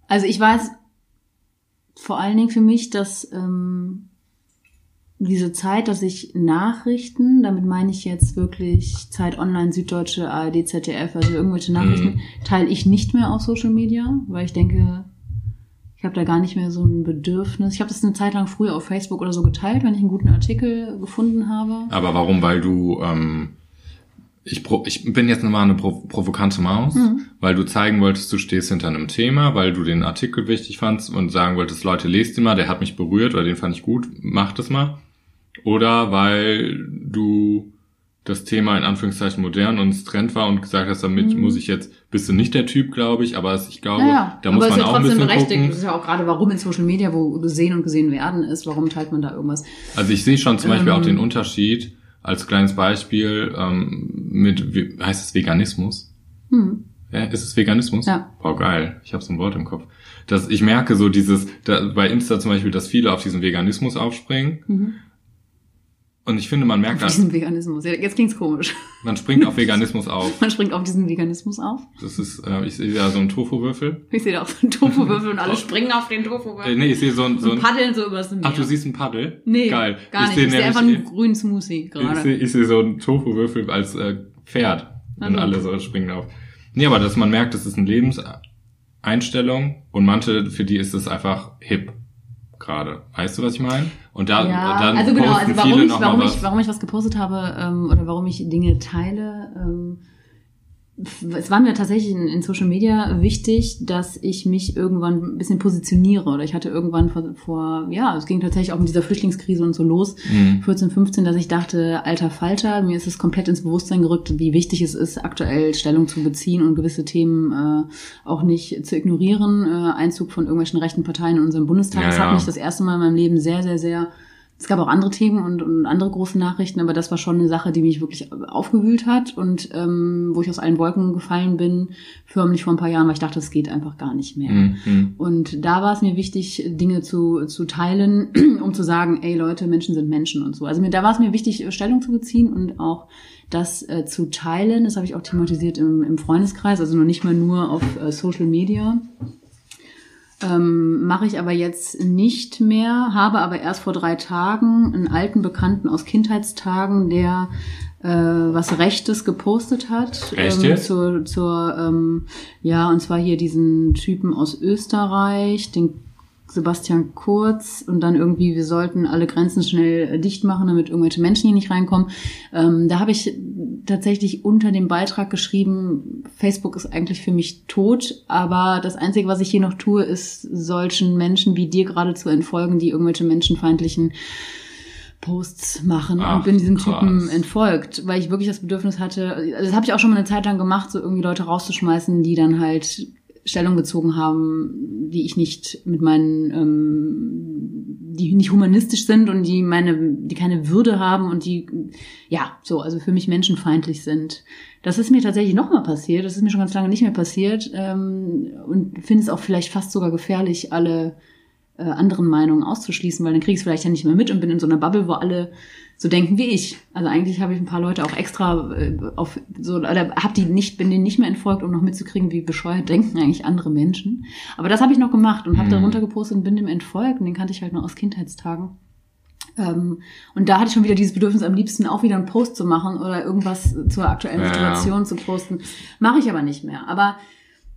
Also ich weiß vor allen Dingen für mich, dass ähm, diese Zeit, dass ich Nachrichten, damit meine ich jetzt wirklich Zeit Online, Süddeutsche, ARD, ZDF, also irgendwelche Nachrichten, Mhm. teile ich nicht mehr auf Social Media, weil ich denke, ich habe da gar nicht mehr so ein Bedürfnis. Ich habe das eine Zeit lang früher auf Facebook oder so geteilt, wenn ich einen guten Artikel gefunden habe. Aber warum? Weil du, ähm, ich, ich bin jetzt mal eine Pro provokante Maus, Mhm. weil du zeigen wolltest, du stehst hinter einem Thema, weil du den Artikel wichtig fandst und sagen wolltest, Leute, lest den mal, der hat mich berührt oder den fand ich gut, mach das mal. Oder weil du das Thema in Anführungszeichen modern und Trend war und gesagt hast, damit Mhm. muss ich jetzt, bist du nicht der Typ, glaube ich, aber ich glaube, Naja, da muss aber man ist ja auch ein trotzdem bisschen berechtigt. gucken. Das ist ja auch gerade, warum in Social Media, wo gesehen und gesehen werden ist, warum teilt man da irgendwas? Also ich sehe schon zum Beispiel Ähm. auch den Unterschied als kleines Beispiel ähm, mit, wie heißt es Veganismus? Hm. Ja, ist es Veganismus? Ja. Boah, geil. Ich habe so ein Wort im Kopf. Das, ich merke so dieses, da, bei Insta zum Beispiel, dass viele auf diesen Veganismus aufspringen. Mhm. Und ich finde, man merkt, Auf diesen Veganismus. Jetzt klingt's komisch. man springt auf [laughs] Veganismus auf. Man springt auf diesen Veganismus auf. Das ist, äh, ich sehe da so einen Tofu-Würfel. Ich sehe da auch so einen Tofu-Würfel und alle springen auf den Tofu-Würfel. Äh, nee, ich sehe so ein, so und ein, paddeln so übers Meer. ach, du siehst ein Paddel? Nee, Geil. gar nicht. Ich sehe einfach nur einen grünen Smoothie Ich gerade. sehe ich sehe so einen Tofu-Würfel als äh, Pferd. Und Also. alle so springen auf. Nee, aber dass man merkt, das ist eine Lebenseinstellung und manche, für die ist es einfach hip gerade. Weißt du, was ich meine? Und da, ja, dann also genau, also warum ich, warum was. ich, warum ich was gepostet habe ähm, oder warum ich Dinge teile, ähm, es war mir tatsächlich in, in Social Media wichtig, dass ich mich irgendwann ein bisschen positioniere. Oder ich hatte irgendwann vor, vor ja, es ging tatsächlich auch mit dieser Flüchtlingskrise und so los, Mhm. 14, 15, dass ich dachte, alter Falter, mir ist es komplett ins Bewusstsein gerückt, wie wichtig es ist, aktuell Stellung zu beziehen und gewisse Themen äh, auch nicht zu ignorieren. Äh, Einzug von irgendwelchen rechten Parteien in unserem Bundestag. Ja, das ja. hat mich das erste Mal in meinem Leben sehr, sehr, sehr es gab auch andere Themen und, und andere große Nachrichten, aber das war schon eine Sache, die mich wirklich aufgewühlt hat und ähm, wo ich aus allen Wolken gefallen bin, förmlich vor ein paar Jahren, weil ich dachte, es geht einfach gar nicht mehr. Mhm. Mhm. Und da war es mir wichtig, Dinge zu, zu teilen, [clears throat] um zu sagen, ey Leute, Menschen sind Menschen und so. Also mir, da war es mir wichtig, Stellung zu beziehen und auch das äh, zu teilen. Das habe ich auch thematisiert im, im Freundeskreis, also noch nicht mal nur auf äh, Social Media. Ähm, Mache ich aber jetzt nicht mehr, habe aber erst vor drei Tagen einen alten Bekannten aus Kindheitstagen, der äh, was Rechtes gepostet hat. Echt ähm, zur, zur ähm, ja, und zwar hier diesen Typen aus Österreich, den Sebastian Kurz und dann irgendwie, wir sollten alle Grenzen schnell äh, dicht machen, damit irgendwelche Menschen hier nicht reinkommen. Ähm, da habe ich tatsächlich unter dem Beitrag geschrieben, Facebook ist eigentlich für mich tot, aber das Einzige, was ich hier noch tue, ist solchen Menschen wie dir gerade zu entfolgen, die irgendwelche menschenfeindlichen Posts machen Ach, und bin diesen krass. Typen entfolgt, weil ich wirklich das Bedürfnis hatte, also das habe ich auch schon mal eine Zeit lang gemacht, so irgendwie Leute rauszuschmeißen, die dann halt Stellung bezogen haben, die ich nicht mit meinen, ähm, die nicht humanistisch sind und die meine, die keine Würde haben und die, ja, so, also für mich menschenfeindlich sind. Das ist mir tatsächlich nochmal passiert, das ist mir schon ganz lange nicht mehr passiert ähm, und finde es auch vielleicht fast sogar gefährlich, alle äh, anderen Meinungen auszuschließen, weil dann kriege ich es vielleicht ja nicht mehr mit und bin in so einer Bubble, wo alle so denken wie ich. Also eigentlich habe ich ein paar Leute auch extra äh, auf so oder hab die nicht bin denen nicht mehr entfolgt, um noch mitzukriegen, wie bescheuert denken eigentlich andere Menschen. Aber das habe ich noch gemacht und habe Mhm. darunter gepostet und bin dem entfolgt und den kannte ich halt noch aus Kindheitstagen. Ähm, und da hatte ich schon wieder dieses Bedürfnis, am liebsten auch wieder einen Post zu machen oder irgendwas zur aktuellen Ja. Situation zu posten. Mache ich aber nicht mehr. Aber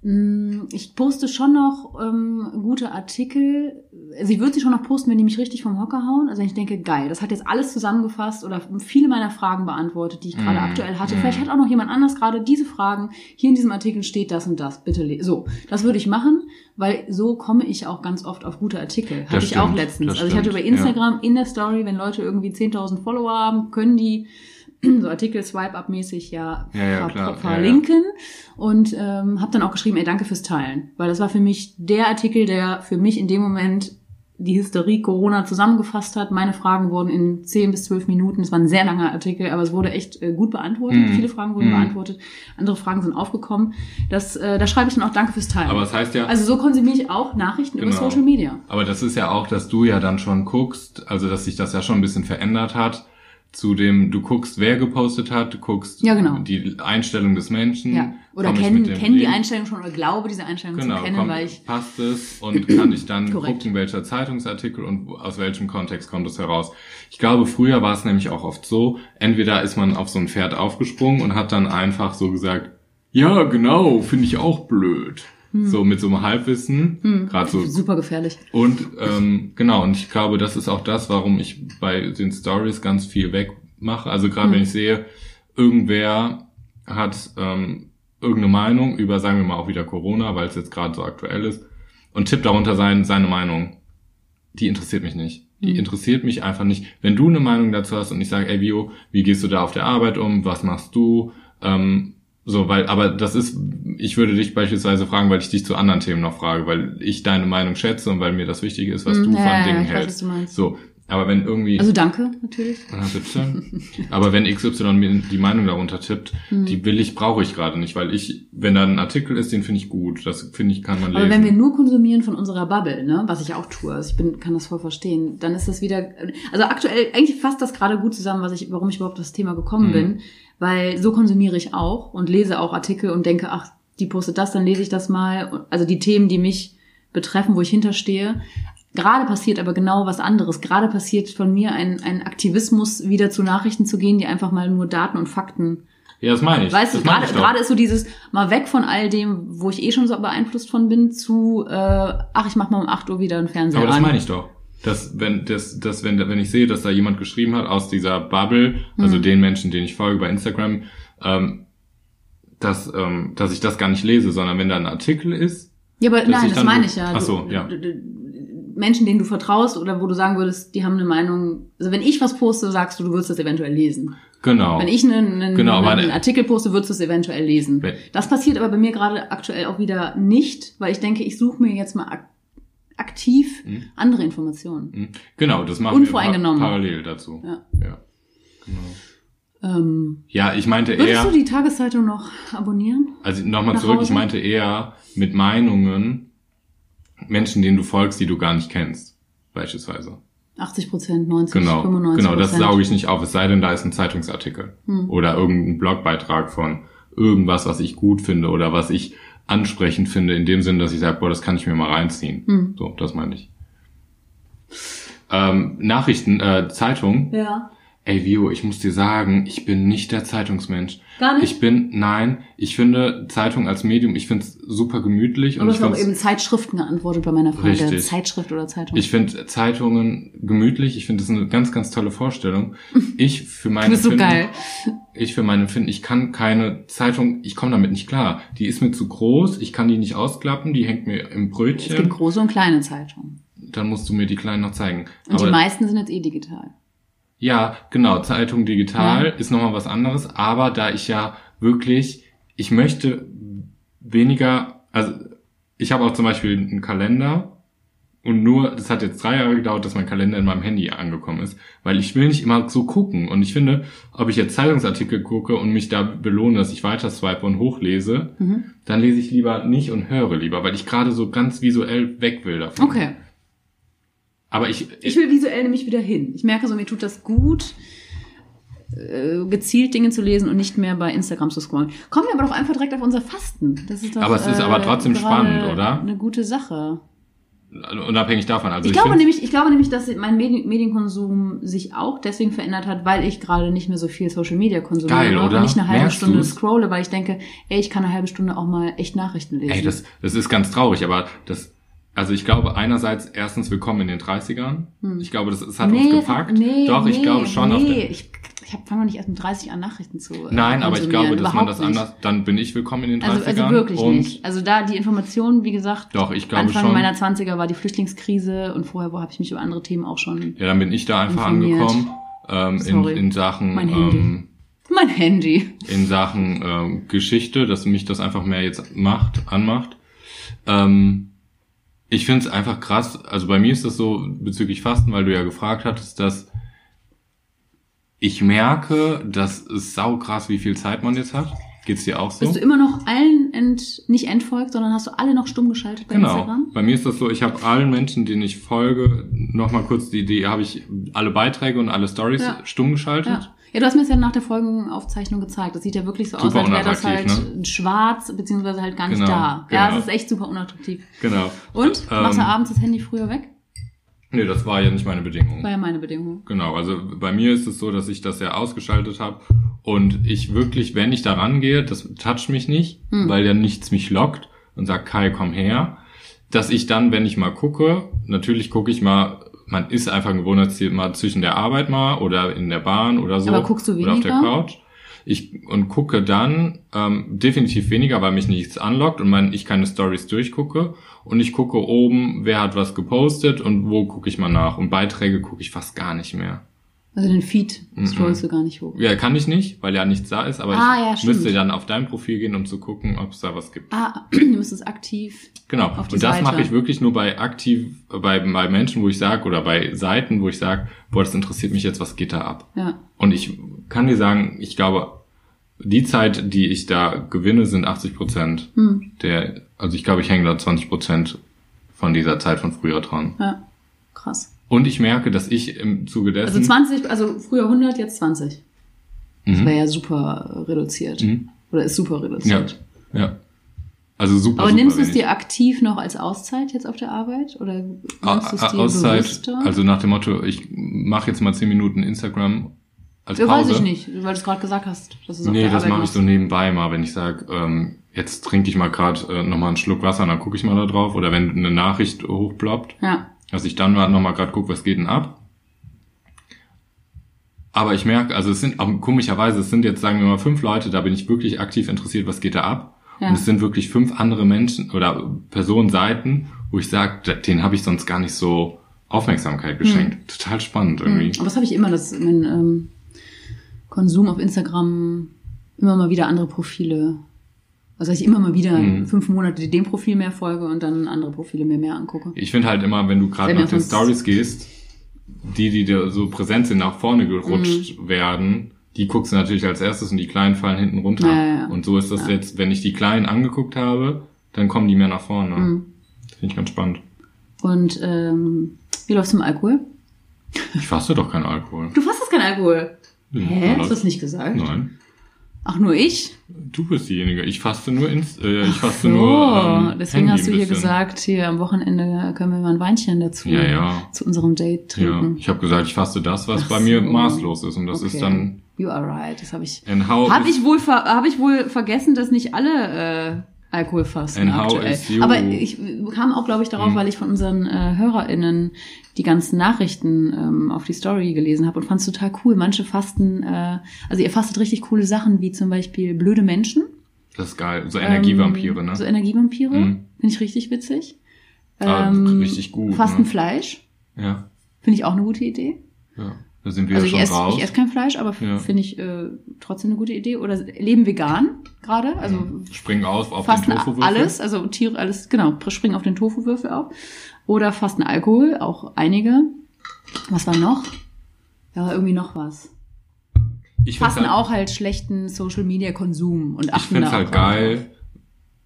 ich poste schon noch ähm, gute Artikel. Also ich würde sie schon noch posten, wenn die mich richtig vom Hocker hauen. Also ich denke, geil, das hat jetzt alles zusammengefasst oder viele meiner Fragen beantwortet, die ich gerade Mm, aktuell hatte. mm. Vielleicht hat auch noch jemand anders gerade diese Fragen. Hier in diesem Artikel steht das und das. Bitte so. Das würde ich machen, weil so komme ich auch ganz oft auf gute Artikel. Hatte Das ich auch letztens. Also ich hatte über Instagram in der Story, wenn Leute irgendwie 10.000 Follower haben, können die so Artikel Swipe-Up-mäßig ja, Ja, ja, klar. Ja, ja. verlinken und ähm, habe dann auch geschrieben, ey, danke fürs Teilen, weil das war für mich der Artikel, der für mich in dem Moment die Hysterie Corona zusammengefasst hat. Meine Fragen wurden in 10 bis 12 Minuten, es war ein sehr langer Artikel, aber es wurde echt äh, gut beantwortet. Mhm. Viele Fragen wurden Mhm. beantwortet, andere Fragen sind aufgekommen. Das, äh, da schreibe ich dann auch Danke fürs Teilen. Aber es heißt ja, also so konsumiere ich auch Nachrichten über Genau. Social Media. Aber das ist ja auch, dass du ja dann schon guckst, also dass sich das ja schon ein bisschen verändert hat, zu dem, du guckst, wer gepostet hat, du guckst Ja, genau. die Einstellung des Menschen. Ja. Oder kennen, kennen die? Einstellung schon oder glaube diese Einstellung Genau, zu kennen, komm, weil ich. passt es und kann ich dann [clears throat] Korrekt. gucken, welcher Zeitungsartikel und aus welchem Kontext kommt es heraus. Ich glaube, früher war es nämlich auch oft so, entweder ist man auf so ein Pferd aufgesprungen und hat dann einfach so gesagt, ja, genau, finde ich auch blöd. Hm. So mit so einem Halbwissen, gerade so Super gefährlich. und ähm, genau, und ich glaube, das ist auch das, warum ich bei den Stories ganz viel wegmache. Also gerade wenn ich sehe, irgendwer hat ähm, irgendeine Meinung über, sagen wir mal auch wieder Corona, weil es jetzt gerade so aktuell ist, und tippt darunter sein, seine Meinung. Die interessiert mich nicht. Die interessiert mich einfach nicht. Wenn du eine Meinung dazu hast und ich sage, ey Vio, wie gehst du da auf der Arbeit um? Was machst du? Ähm, so, weil, aber das ist, ich würde dich beispielsweise fragen, weil ich dich zu anderen Themen noch frage, weil ich deine Meinung schätze und weil mir das wichtig ist, was Mm, du ja, von ja, Dingen ich weiß, was hältst. So, aber wenn irgendwie, Also danke, natürlich. Ah, bitte. aber wenn XY mir die Meinung darunter tippt, Hm. die will ich, brauche ich gerade nicht, weil ich, wenn da ein Artikel ist, den finde ich gut, das finde ich, kann man Aber lesen. wenn wir nur konsumieren von unserer Bubble, ne, was ich auch tue, also ich bin, kann das voll verstehen, dann ist das wieder, also aktuell, eigentlich fasst das gerade gut zusammen, was ich, warum ich überhaupt auf das Thema gekommen Mhm. bin, weil so konsumiere ich auch und lese auch Artikel und denke, ach, die postet das, dann lese ich das mal, also die Themen, die mich betreffen, wo ich hinterstehe. Gerade passiert aber genau was anderes. Gerade passiert von mir ein, ein Aktivismus, wieder zu Nachrichten zu gehen, die einfach mal nur Daten und Fakten ja, das meine ich. Weißt du, das meine gerade gerade ist so dieses mal weg von all dem, wo ich eh schon so beeinflusst von bin, zu äh, ach, ich mach mal um 8 Uhr wieder einen Fernseher Aber das an. meine ich doch. Dass, wenn, das, das, wenn, wenn ich sehe, dass da jemand geschrieben hat aus dieser Bubble, also Hm. den Menschen, denen ich folge bei Instagram, ähm, dass, ähm, dass ich das gar nicht lese, sondern wenn da ein Artikel ist, Ja, aber dass nein, das meine ich ja. Ach so, ja. Menschen, denen du vertraust oder wo du sagen würdest, die haben eine Meinung. Also wenn ich was poste, sagst du, du würdest das eventuell lesen. genau. Wenn ich einen, einen, Genau, einen ne- Artikel poste, würdest du es eventuell lesen. Das passiert aber bei mir gerade aktuell auch wieder nicht, weil ich denke, ich suche mir jetzt mal aktiv Mhm. andere Informationen. Hm, Genau, das machen wir Unvoreingenommen. pa- parallel dazu. Ja. ja. Genau. Ähm, Ja, ich meinte würdest eher, du die Tageszeitung noch abonnieren? also nochmal zurück, ich Hause? meinte eher mit Meinungen Menschen, denen du folgst, die du gar nicht kennst, beispielsweise. 80 Prozent, 90, Genau, 95 genau, das sauge ich nicht auf, es sei denn, da ist ein Zeitungsartikel Hm. oder irgendein Blogbeitrag von irgendwas, was ich gut finde oder was ich ansprechend finde, in dem Sinn, dass ich sage, boah, das kann ich mir mal reinziehen. Hm. So, das meine ich. Ähm, Nachrichten, äh, Zeitung. Ja. Ey, Vio, ich muss dir sagen, ich bin nicht der Zeitungsmensch. Gar nicht? Ich bin, nein, ich finde Zeitung als Medium, ich finde es super gemütlich Und und du ich hast auch eben Zeitschriften geantwortet bei meiner Frage. Richtig. Zeitschrift oder Zeitung? ich finde Zeitungen gemütlich, ich finde das eine ganz, ganz tolle Vorstellung. [laughs] Ich für meine bist so geil. ich für meinen Empfinden, ich kann keine Zeitung, ich komme damit nicht klar. Die ist mir zu groß, ich kann die nicht ausklappen, die hängt mir im Es Brötchen. gibt große und kleine Zeitungen. Dann musst du mir die kleinen noch zeigen. Und die meisten sind jetzt eh digital. Ja, genau, Zeitung digital Ja. ist nochmal was anderes, aber da ich ja wirklich, ich möchte weniger, also ich habe auch zum Beispiel einen Kalender und nur, das hat jetzt drei Jahre gedauert, dass mein Kalender in meinem Handy angekommen ist, weil ich will nicht immer so gucken und ich finde, ob ich jetzt Zeitungsartikel gucke und mich da belohne, dass ich weiter swipe und hochlese, Mhm. dann lese ich lieber nicht und höre lieber, weil ich gerade so ganz visuell weg will davon. Okay. Aber ich, Ich will visuell nämlich wieder hin. Ich merke so, mir tut das gut, äh, gezielt Dinge zu lesen und nicht mehr bei Instagram zu scrollen. Kommen wir aber doch einfach direkt auf unser Fasten. Das ist doch, Aber es ist aber trotzdem spannend, oder? Eine gute Sache. unabhängig davon, also Ich, ich, glaube nämlich, ich glaube nämlich, dass mein Medien Medienkonsum sich auch deswegen verändert hat, weil ich gerade nicht mehr so viel Social Media konsumiere Geil, oder? und nicht eine halbe Merkst Stunde du's? scrolle, weil ich denke, ey, ich kann eine halbe Stunde auch mal echt Nachrichten lesen. Ey, das, das ist ganz traurig, aber das, also ich glaube einerseits erstens willkommen in den 30ern. Ich glaube, das, das hat uns gepackt. nee, Doch, ich nee, glaube schon nee. auf der, Ich, ich fange noch nicht erst mit 30 an, Nachrichten zu. äh, Nein, aber ich glaube, dass man das nicht. anders, dann bin ich willkommen in den 30ern. Also, also wirklich und nicht. Also da die Informationen, wie gesagt, Doch, ich glaube Anfang schon. meiner 20er war die Flüchtlingskrise und vorher wo habe ich mich über andere Themen auch schon. Ja, dann bin ich da einfach Informiert. angekommen. Ähm, in, in Sachen, Mein Handy. ähm, Mein Handy. in Sachen ähm, Geschichte, dass mich das einfach mehr jetzt macht, anmacht. Ähm, ich finde es einfach krass, also bei mir ist das so bezüglich Fasten, weil du ja gefragt hattest, dass ich merke, dass es sau krass, wie viel Zeit man jetzt hat. Geht's dir auch so? Bist du immer noch allen ent, nicht entfolgt, sondern hast du alle noch stumm geschaltet bei Genau. Instagram? Bei mir ist das so, ich habe allen Menschen, denen ich folge, nochmal kurz die Idee, habe ich alle Beiträge und alle Stories Ja. stumm geschaltet. Ja. Ja, du hast mir das ja nach der Folgenaufzeichnung gezeigt. Das sieht ja wirklich so aus, Super als wäre das halt unattraktiv, schwarz, beziehungsweise halt gar nicht Genau, da. Ja, genau. es ist echt super unattraktiv. Genau. Und? Ähm, Machst du abends das Handy früher weg? Nee, das war ja nicht meine Bedingung. War ja meine Bedingung. Genau, also bei mir ist es so, dass ich das ja ausgeschaltet habe und ich wirklich, wenn ich da rangehe, das toucht mich nicht, Hm. weil ja nichts mich lockt und sagt, Kai, komm her, dass ich dann, wenn ich mal gucke, natürlich gucke ich mal, man ist einfach ein Gewohnheitstier mal zwischen der Arbeit mal oder in der Bahn oder so. Aber guckst du Oder auf der weniger? Couch. Ich, und gucke dann ähm, definitiv weniger, weil mich nichts anlockt und mein, ich keine Stories durchgucke. Und ich gucke oben, wer hat was gepostet und wo gucke ich mal nach. Und Beiträge gucke ich fast gar nicht mehr. Also den Feed Mhm. scrollst du gar nicht hoch. Ja, kann ich nicht, weil ja nichts da ist, aber Ah, ich stimmt. müsste dann auf dein Profil gehen, um zu gucken, ob es da was gibt. Ah, [clears throat] du müsstest aktiv. Genau. Auf die Und das Seite. mache ich wirklich nur bei aktiv, bei, bei Menschen, wo ich sage, oder bei Seiten, wo ich sage, boah, das interessiert mich jetzt, was geht da ab? Ja. Und ich kann dir sagen, ich glaube, die Zeit, die ich da gewinne, sind 80 Prozent Hm. der, also ich glaube, ich hänge da 20 Prozent von dieser Zeit von früher dran. Ja. Krass. Und ich merke, dass ich im Zuge dessen, Also 20, also früher 100, jetzt 20. Das Mhm. wäre ja super reduziert. Mhm. Oder ist super ja, reduziert. ja, also super. Aber super nimmst du es dir aktiv noch als Auszeit jetzt auf der Arbeit? Oder nimmst A- du es A- dir Auszeit, bewusster? also nach dem Motto, ich mache jetzt mal 10 Minuten Instagram als ja, Pause. weiß ich nicht, weil du es gerade gesagt hast. Dass es Nee, das mache ich so nebenbei mal, wenn ich sage, ähm, jetzt trinke ich mal gerade äh, nochmal einen Schluck Wasser, dann gucke ich mal da drauf. Oder wenn eine Nachricht hochploppt, Ja. Dass ich dann mal nochmal gerade gucke, was geht denn ab. Aber ich merke, also es sind auch komischerweise, es sind jetzt, sagen wir mal, fünf Leute, da bin ich wirklich aktiv interessiert, was geht da ab. Ja. Und es sind wirklich fünf andere Menschen oder Personenseiten, wo ich sage, denen habe ich sonst gar nicht so Aufmerksamkeit geschenkt. Total spannend irgendwie. Hm. Aber das habe ich immer, dass mein ähm, Konsum auf Instagram immer mal wieder andere Profile. Also dass ich immer mal wieder Mhm. fünf Monate dem Profil mehr folge und dann andere Profile mir mehr angucke. Ich finde halt immer, wenn du gerade nach den Stories gehst, die, die dir so präsent sind, nach vorne gerutscht Mhm. werden, die guckst du natürlich als erstes und die kleinen fallen hinten runter. Ja, ja, ja. Und so ist das jetzt, wenn ich die kleinen angeguckt habe, dann kommen die mehr nach vorne. Mhm. Das finde ich ganz spannend. Und ähm, wie läufst du mit Alkohol? Ich faste doch keinen Alkohol. Du fastest keinen Alkohol. Hä? Hast du das nicht gesagt? Nein. Ach, nur ich? Du bist diejenige. Ich faste nur ins, äh, ich faste So, nur. Ähm, deswegen Handy hast du hier gesagt, hier am Wochenende können wir mal ein Weinchen dazu Ja, ja. zu unserem Date Ja, trinken. ich habe gesagt, ich faste das, was Ach bei mir so. maßlos ist. Und das Okay. ist dann You are right. Das habe ich. Habe ich wohl habe ich wohl vergessen, dass nicht alle äh, Alkohol fasten And aktuell. Aber ich kam auch, glaube ich, darauf, Hm. weil ich von unseren äh, HörerInnen die ganzen Nachrichten ähm, auf die Story gelesen habe und fand es total cool. Manche fasten, äh, also ihr fastet richtig coole Sachen, wie zum Beispiel blöde Menschen. Das ist geil. So Energievampire, ähm, ne? So Energievampire. Mhm. Finde ich richtig witzig. Ah, Ähm, richtig gut, Fasten ne? Fleisch. ja. Finde ich auch eine gute Idee. Ja. Da sind wir also ja ich schon esse, raus. ich esse kein Fleisch, aber Ja. finde ich äh, trotzdem eine gute Idee. Oder leben vegan gerade. Also Springen auf auf fasten den Tofu-Würfel. alles, also Tiere, alles, genau, springen auf den Tofu-Würfel auf. Oder fasten Alkohol, auch einige. Was war noch? Da war irgendwie noch was. Ich Fasten halt, auch halt schlechten Social-Media-Konsum und Ich achten find's da halt auch geil.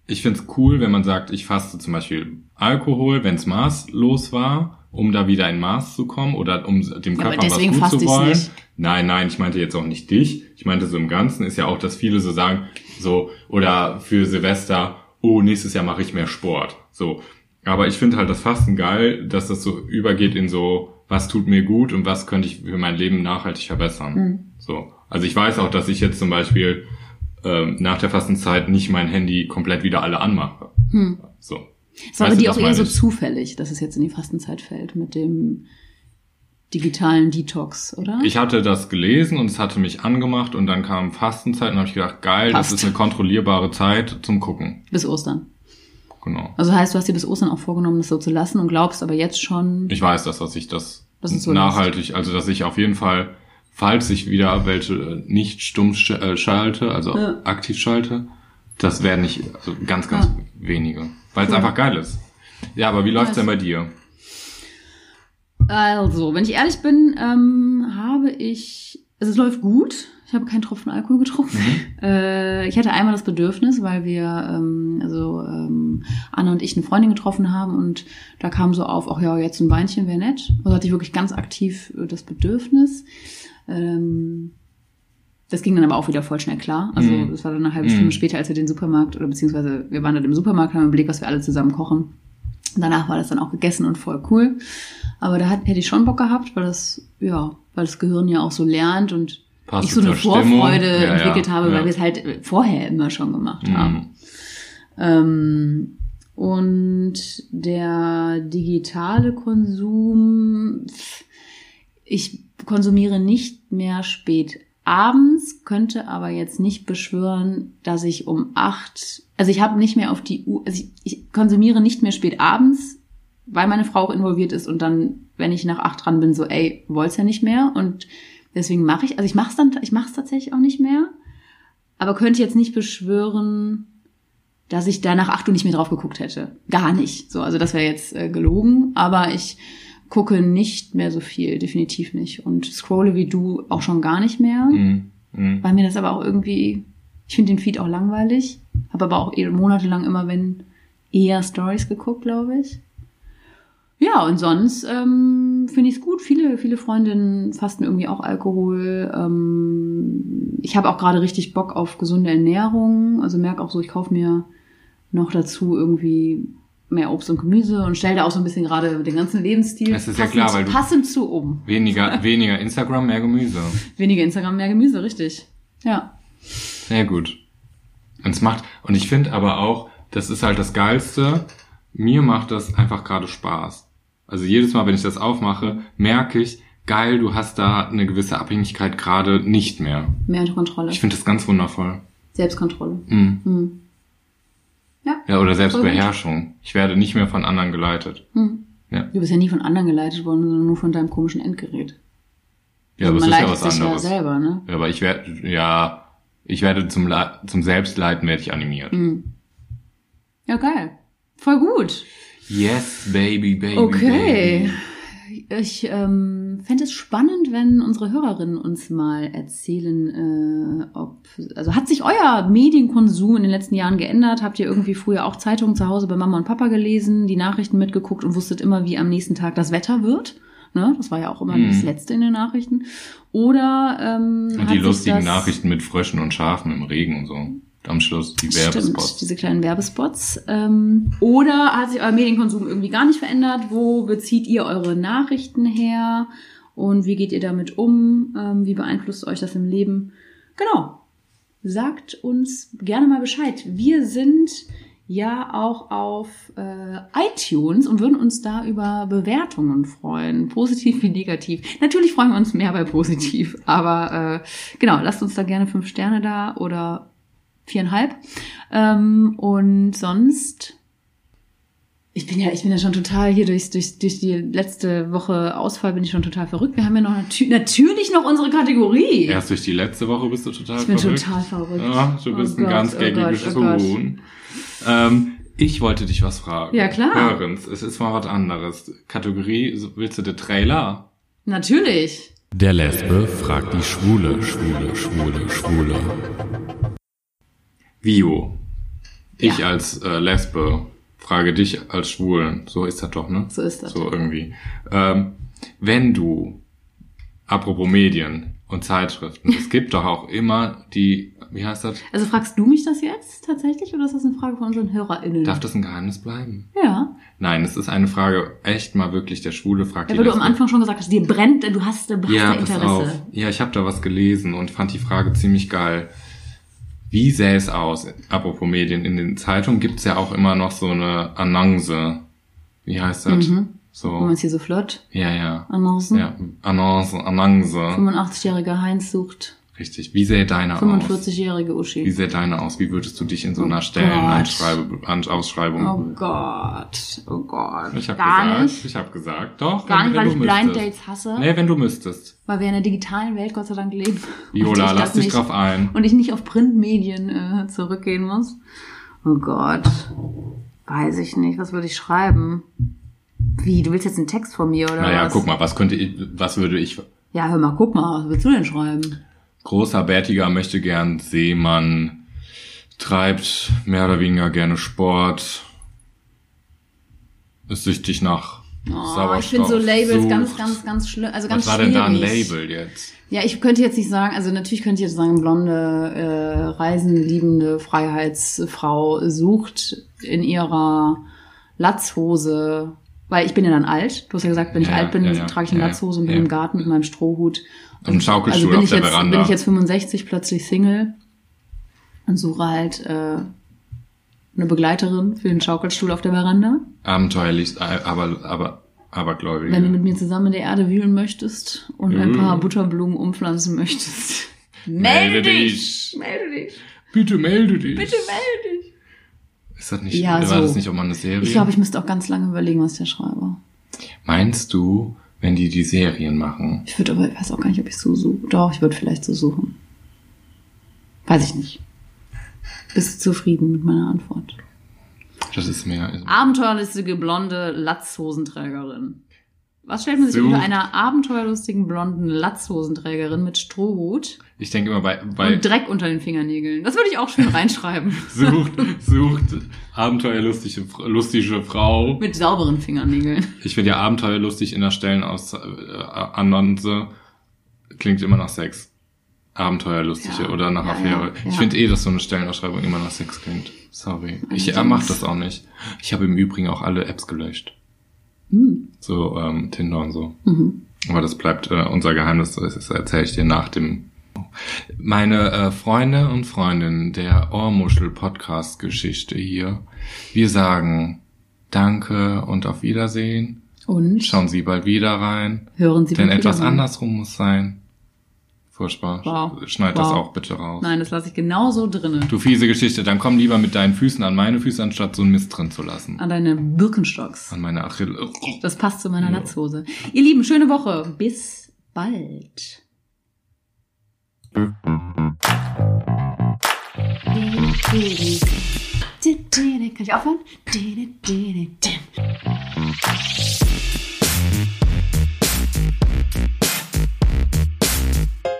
Ich find's cool, wenn man sagt, ich faste zum Beispiel Alkohol, wenn's maßlos war, um da wieder in Maß zu kommen oder um dem Ja, Körper was deswegen gut zu wollen. nicht. Nein, nein, ich meinte jetzt auch nicht dich. Ich meinte so im Ganzen ist ja auch, dass viele so sagen, so, oder für Silvester, oh, nächstes Jahr mache ich mehr Sport. So. Aber ich finde halt das Fasten geil, dass das so übergeht in so, was tut mir gut und was könnte ich für mein Leben nachhaltig verbessern. Mhm. So. Also ich weiß auch, dass ich jetzt zum Beispiel ähm, nach der Fastenzeit nicht mein Handy komplett wieder alle anmache. Hm. So. Es war dir das auch eher so ich. zufällig, dass es jetzt in die Fastenzeit fällt mit dem digitalen Detox, oder? Ich hatte das gelesen und es hatte mich angemacht und dann kam Fastenzeit und habe ich gedacht, geil, Passt. das ist eine kontrollierbare Zeit zum Gucken. bis Ostern. Genau. Also heißt, du hast dir bis Ostern auch vorgenommen, das so zu lassen und glaubst aber jetzt schon, Ich weiß das, dass ich das, so nachhaltig, also dass ich auf jeden Fall, falls ich wieder welche äh, nicht stumm äh, schalte, also Ja. aktiv schalte, das werden nicht, also ganz, ganz Ja. wenige. Weil es Cool. einfach geil ist. Ja, aber wie läuft's Nice. denn bei dir? Also, wenn ich ehrlich bin, ähm, habe ich, also es läuft gut. Ich habe keinen Tropfen Alkohol getrunken. Äh, ich hatte einmal das Bedürfnis, weil wir, ähm, also ähm, Anna und ich eine Freundin getroffen haben und da kam so auf, ach ja, jetzt ein Weinchen wäre nett. Also hatte ich wirklich ganz aktiv äh, das Bedürfnis. Ähm, das ging dann aber auch wieder voll schnell klar. Also Mhm. das war dann eine halbe Stunde Mhm. später, als wir den Supermarkt, oder beziehungsweise wir waren dann im Supermarkt, haben überlegt, was wir alle zusammen kochen. Danach war das dann auch gegessen und voll cool. Aber da hat, hätte ich schon Bock gehabt, weil das, ja, weil das Gehirn ja auch so lernt und Passt ich so eine zur Stimmung. Vorfreude Ja, ja, entwickelt habe, weil wir es halt vorher immer schon gemacht haben. Mhm. Ähm, und der digitale Konsum, ich konsumiere nicht mehr spät abends, könnte aber jetzt nicht beschwören, dass ich um acht, also ich habe nicht mehr auf die Uhr, also ich, ich konsumiere nicht mehr spät abends, weil meine Frau auch involviert ist und dann, wenn ich nach acht dran bin, so, ey, wollt's ja nicht mehr und deswegen mache ich, also ich mache es dann, ich mache es tatsächlich auch nicht mehr, aber könnte jetzt nicht beschwören, dass ich da nach acht Uhr nicht mehr drauf geguckt hätte. Gar nicht. So, also das wäre jetzt äh, gelogen, aber ich gucke nicht mehr so viel, definitiv nicht. Und scrolle wie du auch schon gar nicht mehr, Mhm. Mhm. weil mir das aber auch irgendwie, ich finde den Feed auch langweilig, habe aber auch eh monatelang immer, wenn eher Stories geguckt, glaube ich. Ja, und sonst ähm, finde ich es gut. Viele, viele Freundinnen fasten irgendwie auch Alkohol. Ähm, ich habe auch gerade richtig Bock auf gesunde Ernährung. Also merke auch so, ich kaufe mir noch dazu irgendwie mehr Obst und Gemüse und stelle da auch so ein bisschen gerade den ganzen Lebensstil Es ist ja passend, klar, weil du- passend zu um. Weniger, [laughs] weniger Instagram, mehr Gemüse. Weniger Instagram, mehr Gemüse, richtig. Ja. Sehr gut. Und es macht, und ich finde aber auch, das ist halt das Geilste. Mir macht das einfach gerade Spaß. Also jedes Mal, wenn ich das aufmache, merke ich, geil, du hast da eine gewisse Abhängigkeit gerade nicht mehr. Mehr Kontrolle. Ich finde das ganz wundervoll. Selbstkontrolle. Mhm. Hm. Ja, oder Selbstbeherrschung. Ich werde nicht mehr von anderen geleitet. Hm. Ja. Du bist ja nie von anderen geleitet worden, sondern nur von deinem komischen Endgerät. Ja, aber es ist ja was anderes. ja selber, ne? Ja, aber ich werde, ja, ich werde zum, Le zum Selbstleiten werde ich animiert. Hm. Ja, geil. Voll gut. Yes, baby, baby. Okay. Baby. Ich ähm, fände es spannend, wenn unsere Hörerinnen uns mal erzählen, äh, ob, also hat sich euer Medienkonsum in den letzten Jahren geändert? Habt ihr irgendwie früher auch Zeitungen zu Hause bei Mama und Papa gelesen, die Nachrichten mitgeguckt und wusstet immer, wie am nächsten Tag das Wetter wird? Ne? Das war ja auch immer Mhm. das Letzte in den Nachrichten. Oder ähm, Und die lustigen Nachrichten mit Fröschen und Schafen im Regen und so. Am Schluss die Stimmt, Werbespots. diese kleinen Werbespots. Ähm, oder hat sich euer Medienkonsum irgendwie gar nicht verändert? Wo bezieht ihr eure Nachrichten her? Und wie geht ihr damit um? Ähm, wie beeinflusst euch das im Leben? Genau. Sagt uns gerne mal Bescheid. Wir sind ja auch auf äh, iTunes und würden uns da über Bewertungen freuen, positiv wie negativ. Natürlich freuen wir uns mehr bei positiv, aber äh, genau, lasst uns da gerne fünf Sterne da oder viereinhalb. Ähm, und sonst, ich bin ja, ich bin ja schon total hier durch, durch, durch die letzte Woche Ausfall bin ich schon total verrückt. Wir haben ja noch natü natürlich noch unsere Kategorie. Erst durch die letzte Woche bist du total ich bin verrückt. total verrückt. Ja, du bist Oh ein Gott, ganz oh gängiges Gott, oh. Huhn. Ähm, ich wollte dich was fragen. Ja, klar. Hörens, es ist mal was anderes. Kategorie, willst du den Trailer? Natürlich. Der Lesbe fragt die Schwule, Schwule, Schwule, Schwule. Vio. Ich Ja. als äh, Lesbe frage dich als Schwulen. So ist das doch, ne? So ist das. So irgendwie. Ähm, wenn du, apropos Medien und Zeitschriften, es gibt doch auch immer die, wie heißt das? Also fragst du mich das jetzt tatsächlich oder ist das eine Frage von unseren HörerInnen? Darf das ein Geheimnis bleiben? ja. Nein, es ist eine Frage, echt mal wirklich, der Schwule fragt ja. Weil du am. Anfang schon gesagt hast, dir brennt, du hast, du hast Ja, da pass Interesse. auf. Ja, ich habe da was gelesen und fand die Frage ziemlich geil. Wie sähe es aus? Apropos Medien, in den Zeitungen gibt's ja auch immer noch so eine Annonce. Wie heißt das? Mhm. So. Wo man es hier so flott Ja, ja. annoncen. Ja, Annonce, Annonce. 85-jähriger Heinz sucht Richtig. Wie sähe deine aus? 45-jährige Wie Uschi. sähe deine aus? Wie würdest du dich in so Oh einer Gott. Stellenausschreibung... Oh Gott, oh Gott. Ich habe gesagt, nicht. ich habe gesagt, doch. Gar wenn, nicht, weil wenn ich du Blind müsstest. Dates hasse. Nee, wenn du müsstest. Weil wir in einer digitalen Welt Gott sei Dank leben. Viola, lass dich nicht- drauf ein. Und ich nicht auf Printmedien äh, zurückgehen muss. Oh Gott. Weiß ich nicht. Was würde ich schreiben? Wie? Du willst jetzt einen Text von mir oder Naja, was? guck mal, was könnte ich, was würde ich, Ja, hör mal, guck mal. Was willst du denn schreiben? Großer, bärtiger, möchte gern Seemann, treibt mehr oder weniger gerne Sport, ist süchtig nach Oh, Sauerstoff. ich finde so Labels sucht. ganz, ganz, ganz schlimm. Also ganz Was war denn da ein schwierig. Label jetzt? Ja, ich könnte jetzt nicht sagen, also natürlich könnte ich jetzt sagen, blonde, äh, reisenliebende Freiheitsfrau sucht in ihrer Latzhose, weil ich bin ja dann alt. Du hast ja gesagt, wenn ich Ja, alt bin, ja, ja. trage ich eine Latzhose und bin im Garten mit meinem Strohhut. Und einen Schaukelstuhl bin auf ich der jetzt, Veranda. Bin ich jetzt 65 plötzlich Single und suche halt äh, eine Begleiterin für den Schaukelstuhl auf der Veranda. Abenteuerlich, äh, aber, aber, abergläubige. Wenn du mit mir zusammen in der Erde wühlen möchtest und ein Mhm. paar Butterblumen umpflanzen möchtest, [laughs] Melde dich. Melde dich! Bitte melde dich. Bitte melde dich! Ist das nicht, Ja, war so. das nicht auch mal eine Serie? Ich glaube, ich müsste auch ganz lange überlegen, was der schreibe. Meinst du, wenn die die Serien machen? Ich würde aber, ich weiß auch gar nicht, ob ich so suche. Doch, ich würde vielleicht so suchen. Weiß ich nicht. Bist du zufrieden mit meiner Antwort? Das ist mir. Abenteuerlustige blonde Latzhosenträgerin. Was stellt man sich unter einer abenteuerlustigen blonden Latzhosenträgerin mit Strohhut Ich denke immer bei, bei und Dreck unter den Fingernägeln? Das würde ich auch schön reinschreiben. [laughs] sucht, sucht abenteuerlustige lustige Frau. mit sauberen Fingernägeln. Ich finde ja abenteuerlustig in der Stellenaus äh, Annonce klingt immer nach Sex. Abenteuerlustige Ja, oder nach ja, Affäre. ja, Ich finde eh, dass so eine Stellenausschreibung immer nach Sex klingt. Sorry. Ich äh, mach das auch nicht. Ich habe im Übrigen auch alle Apps gelöscht. So ähm, Tinder und so. Mhm. Aber das bleibt äh, unser Geheimnis, das erzähle ich dir nach dem. Meine äh, Freunde und Freundinnen der Ohrmuschel-Podcast-Geschichte hier, wir sagen Danke und auf Wiedersehen. Und Schauen Sie bald wieder rein, hören Sie denn etwas rein. andersrum muss sein. Furchtbar. Wow. Schneid das Wow. auch bitte raus. Nein, das lasse ich genauso drinnen. Du fiese Geschichte, dann komm lieber mit deinen Füßen an meine Füße, anstatt so einen Mist drin zu lassen. An deine Birkenstocks. An meine Achille. Das passt zu meiner Ja. Latzhose. Ihr Lieben, schöne Woche. Bis bald. Kann ich aufhören?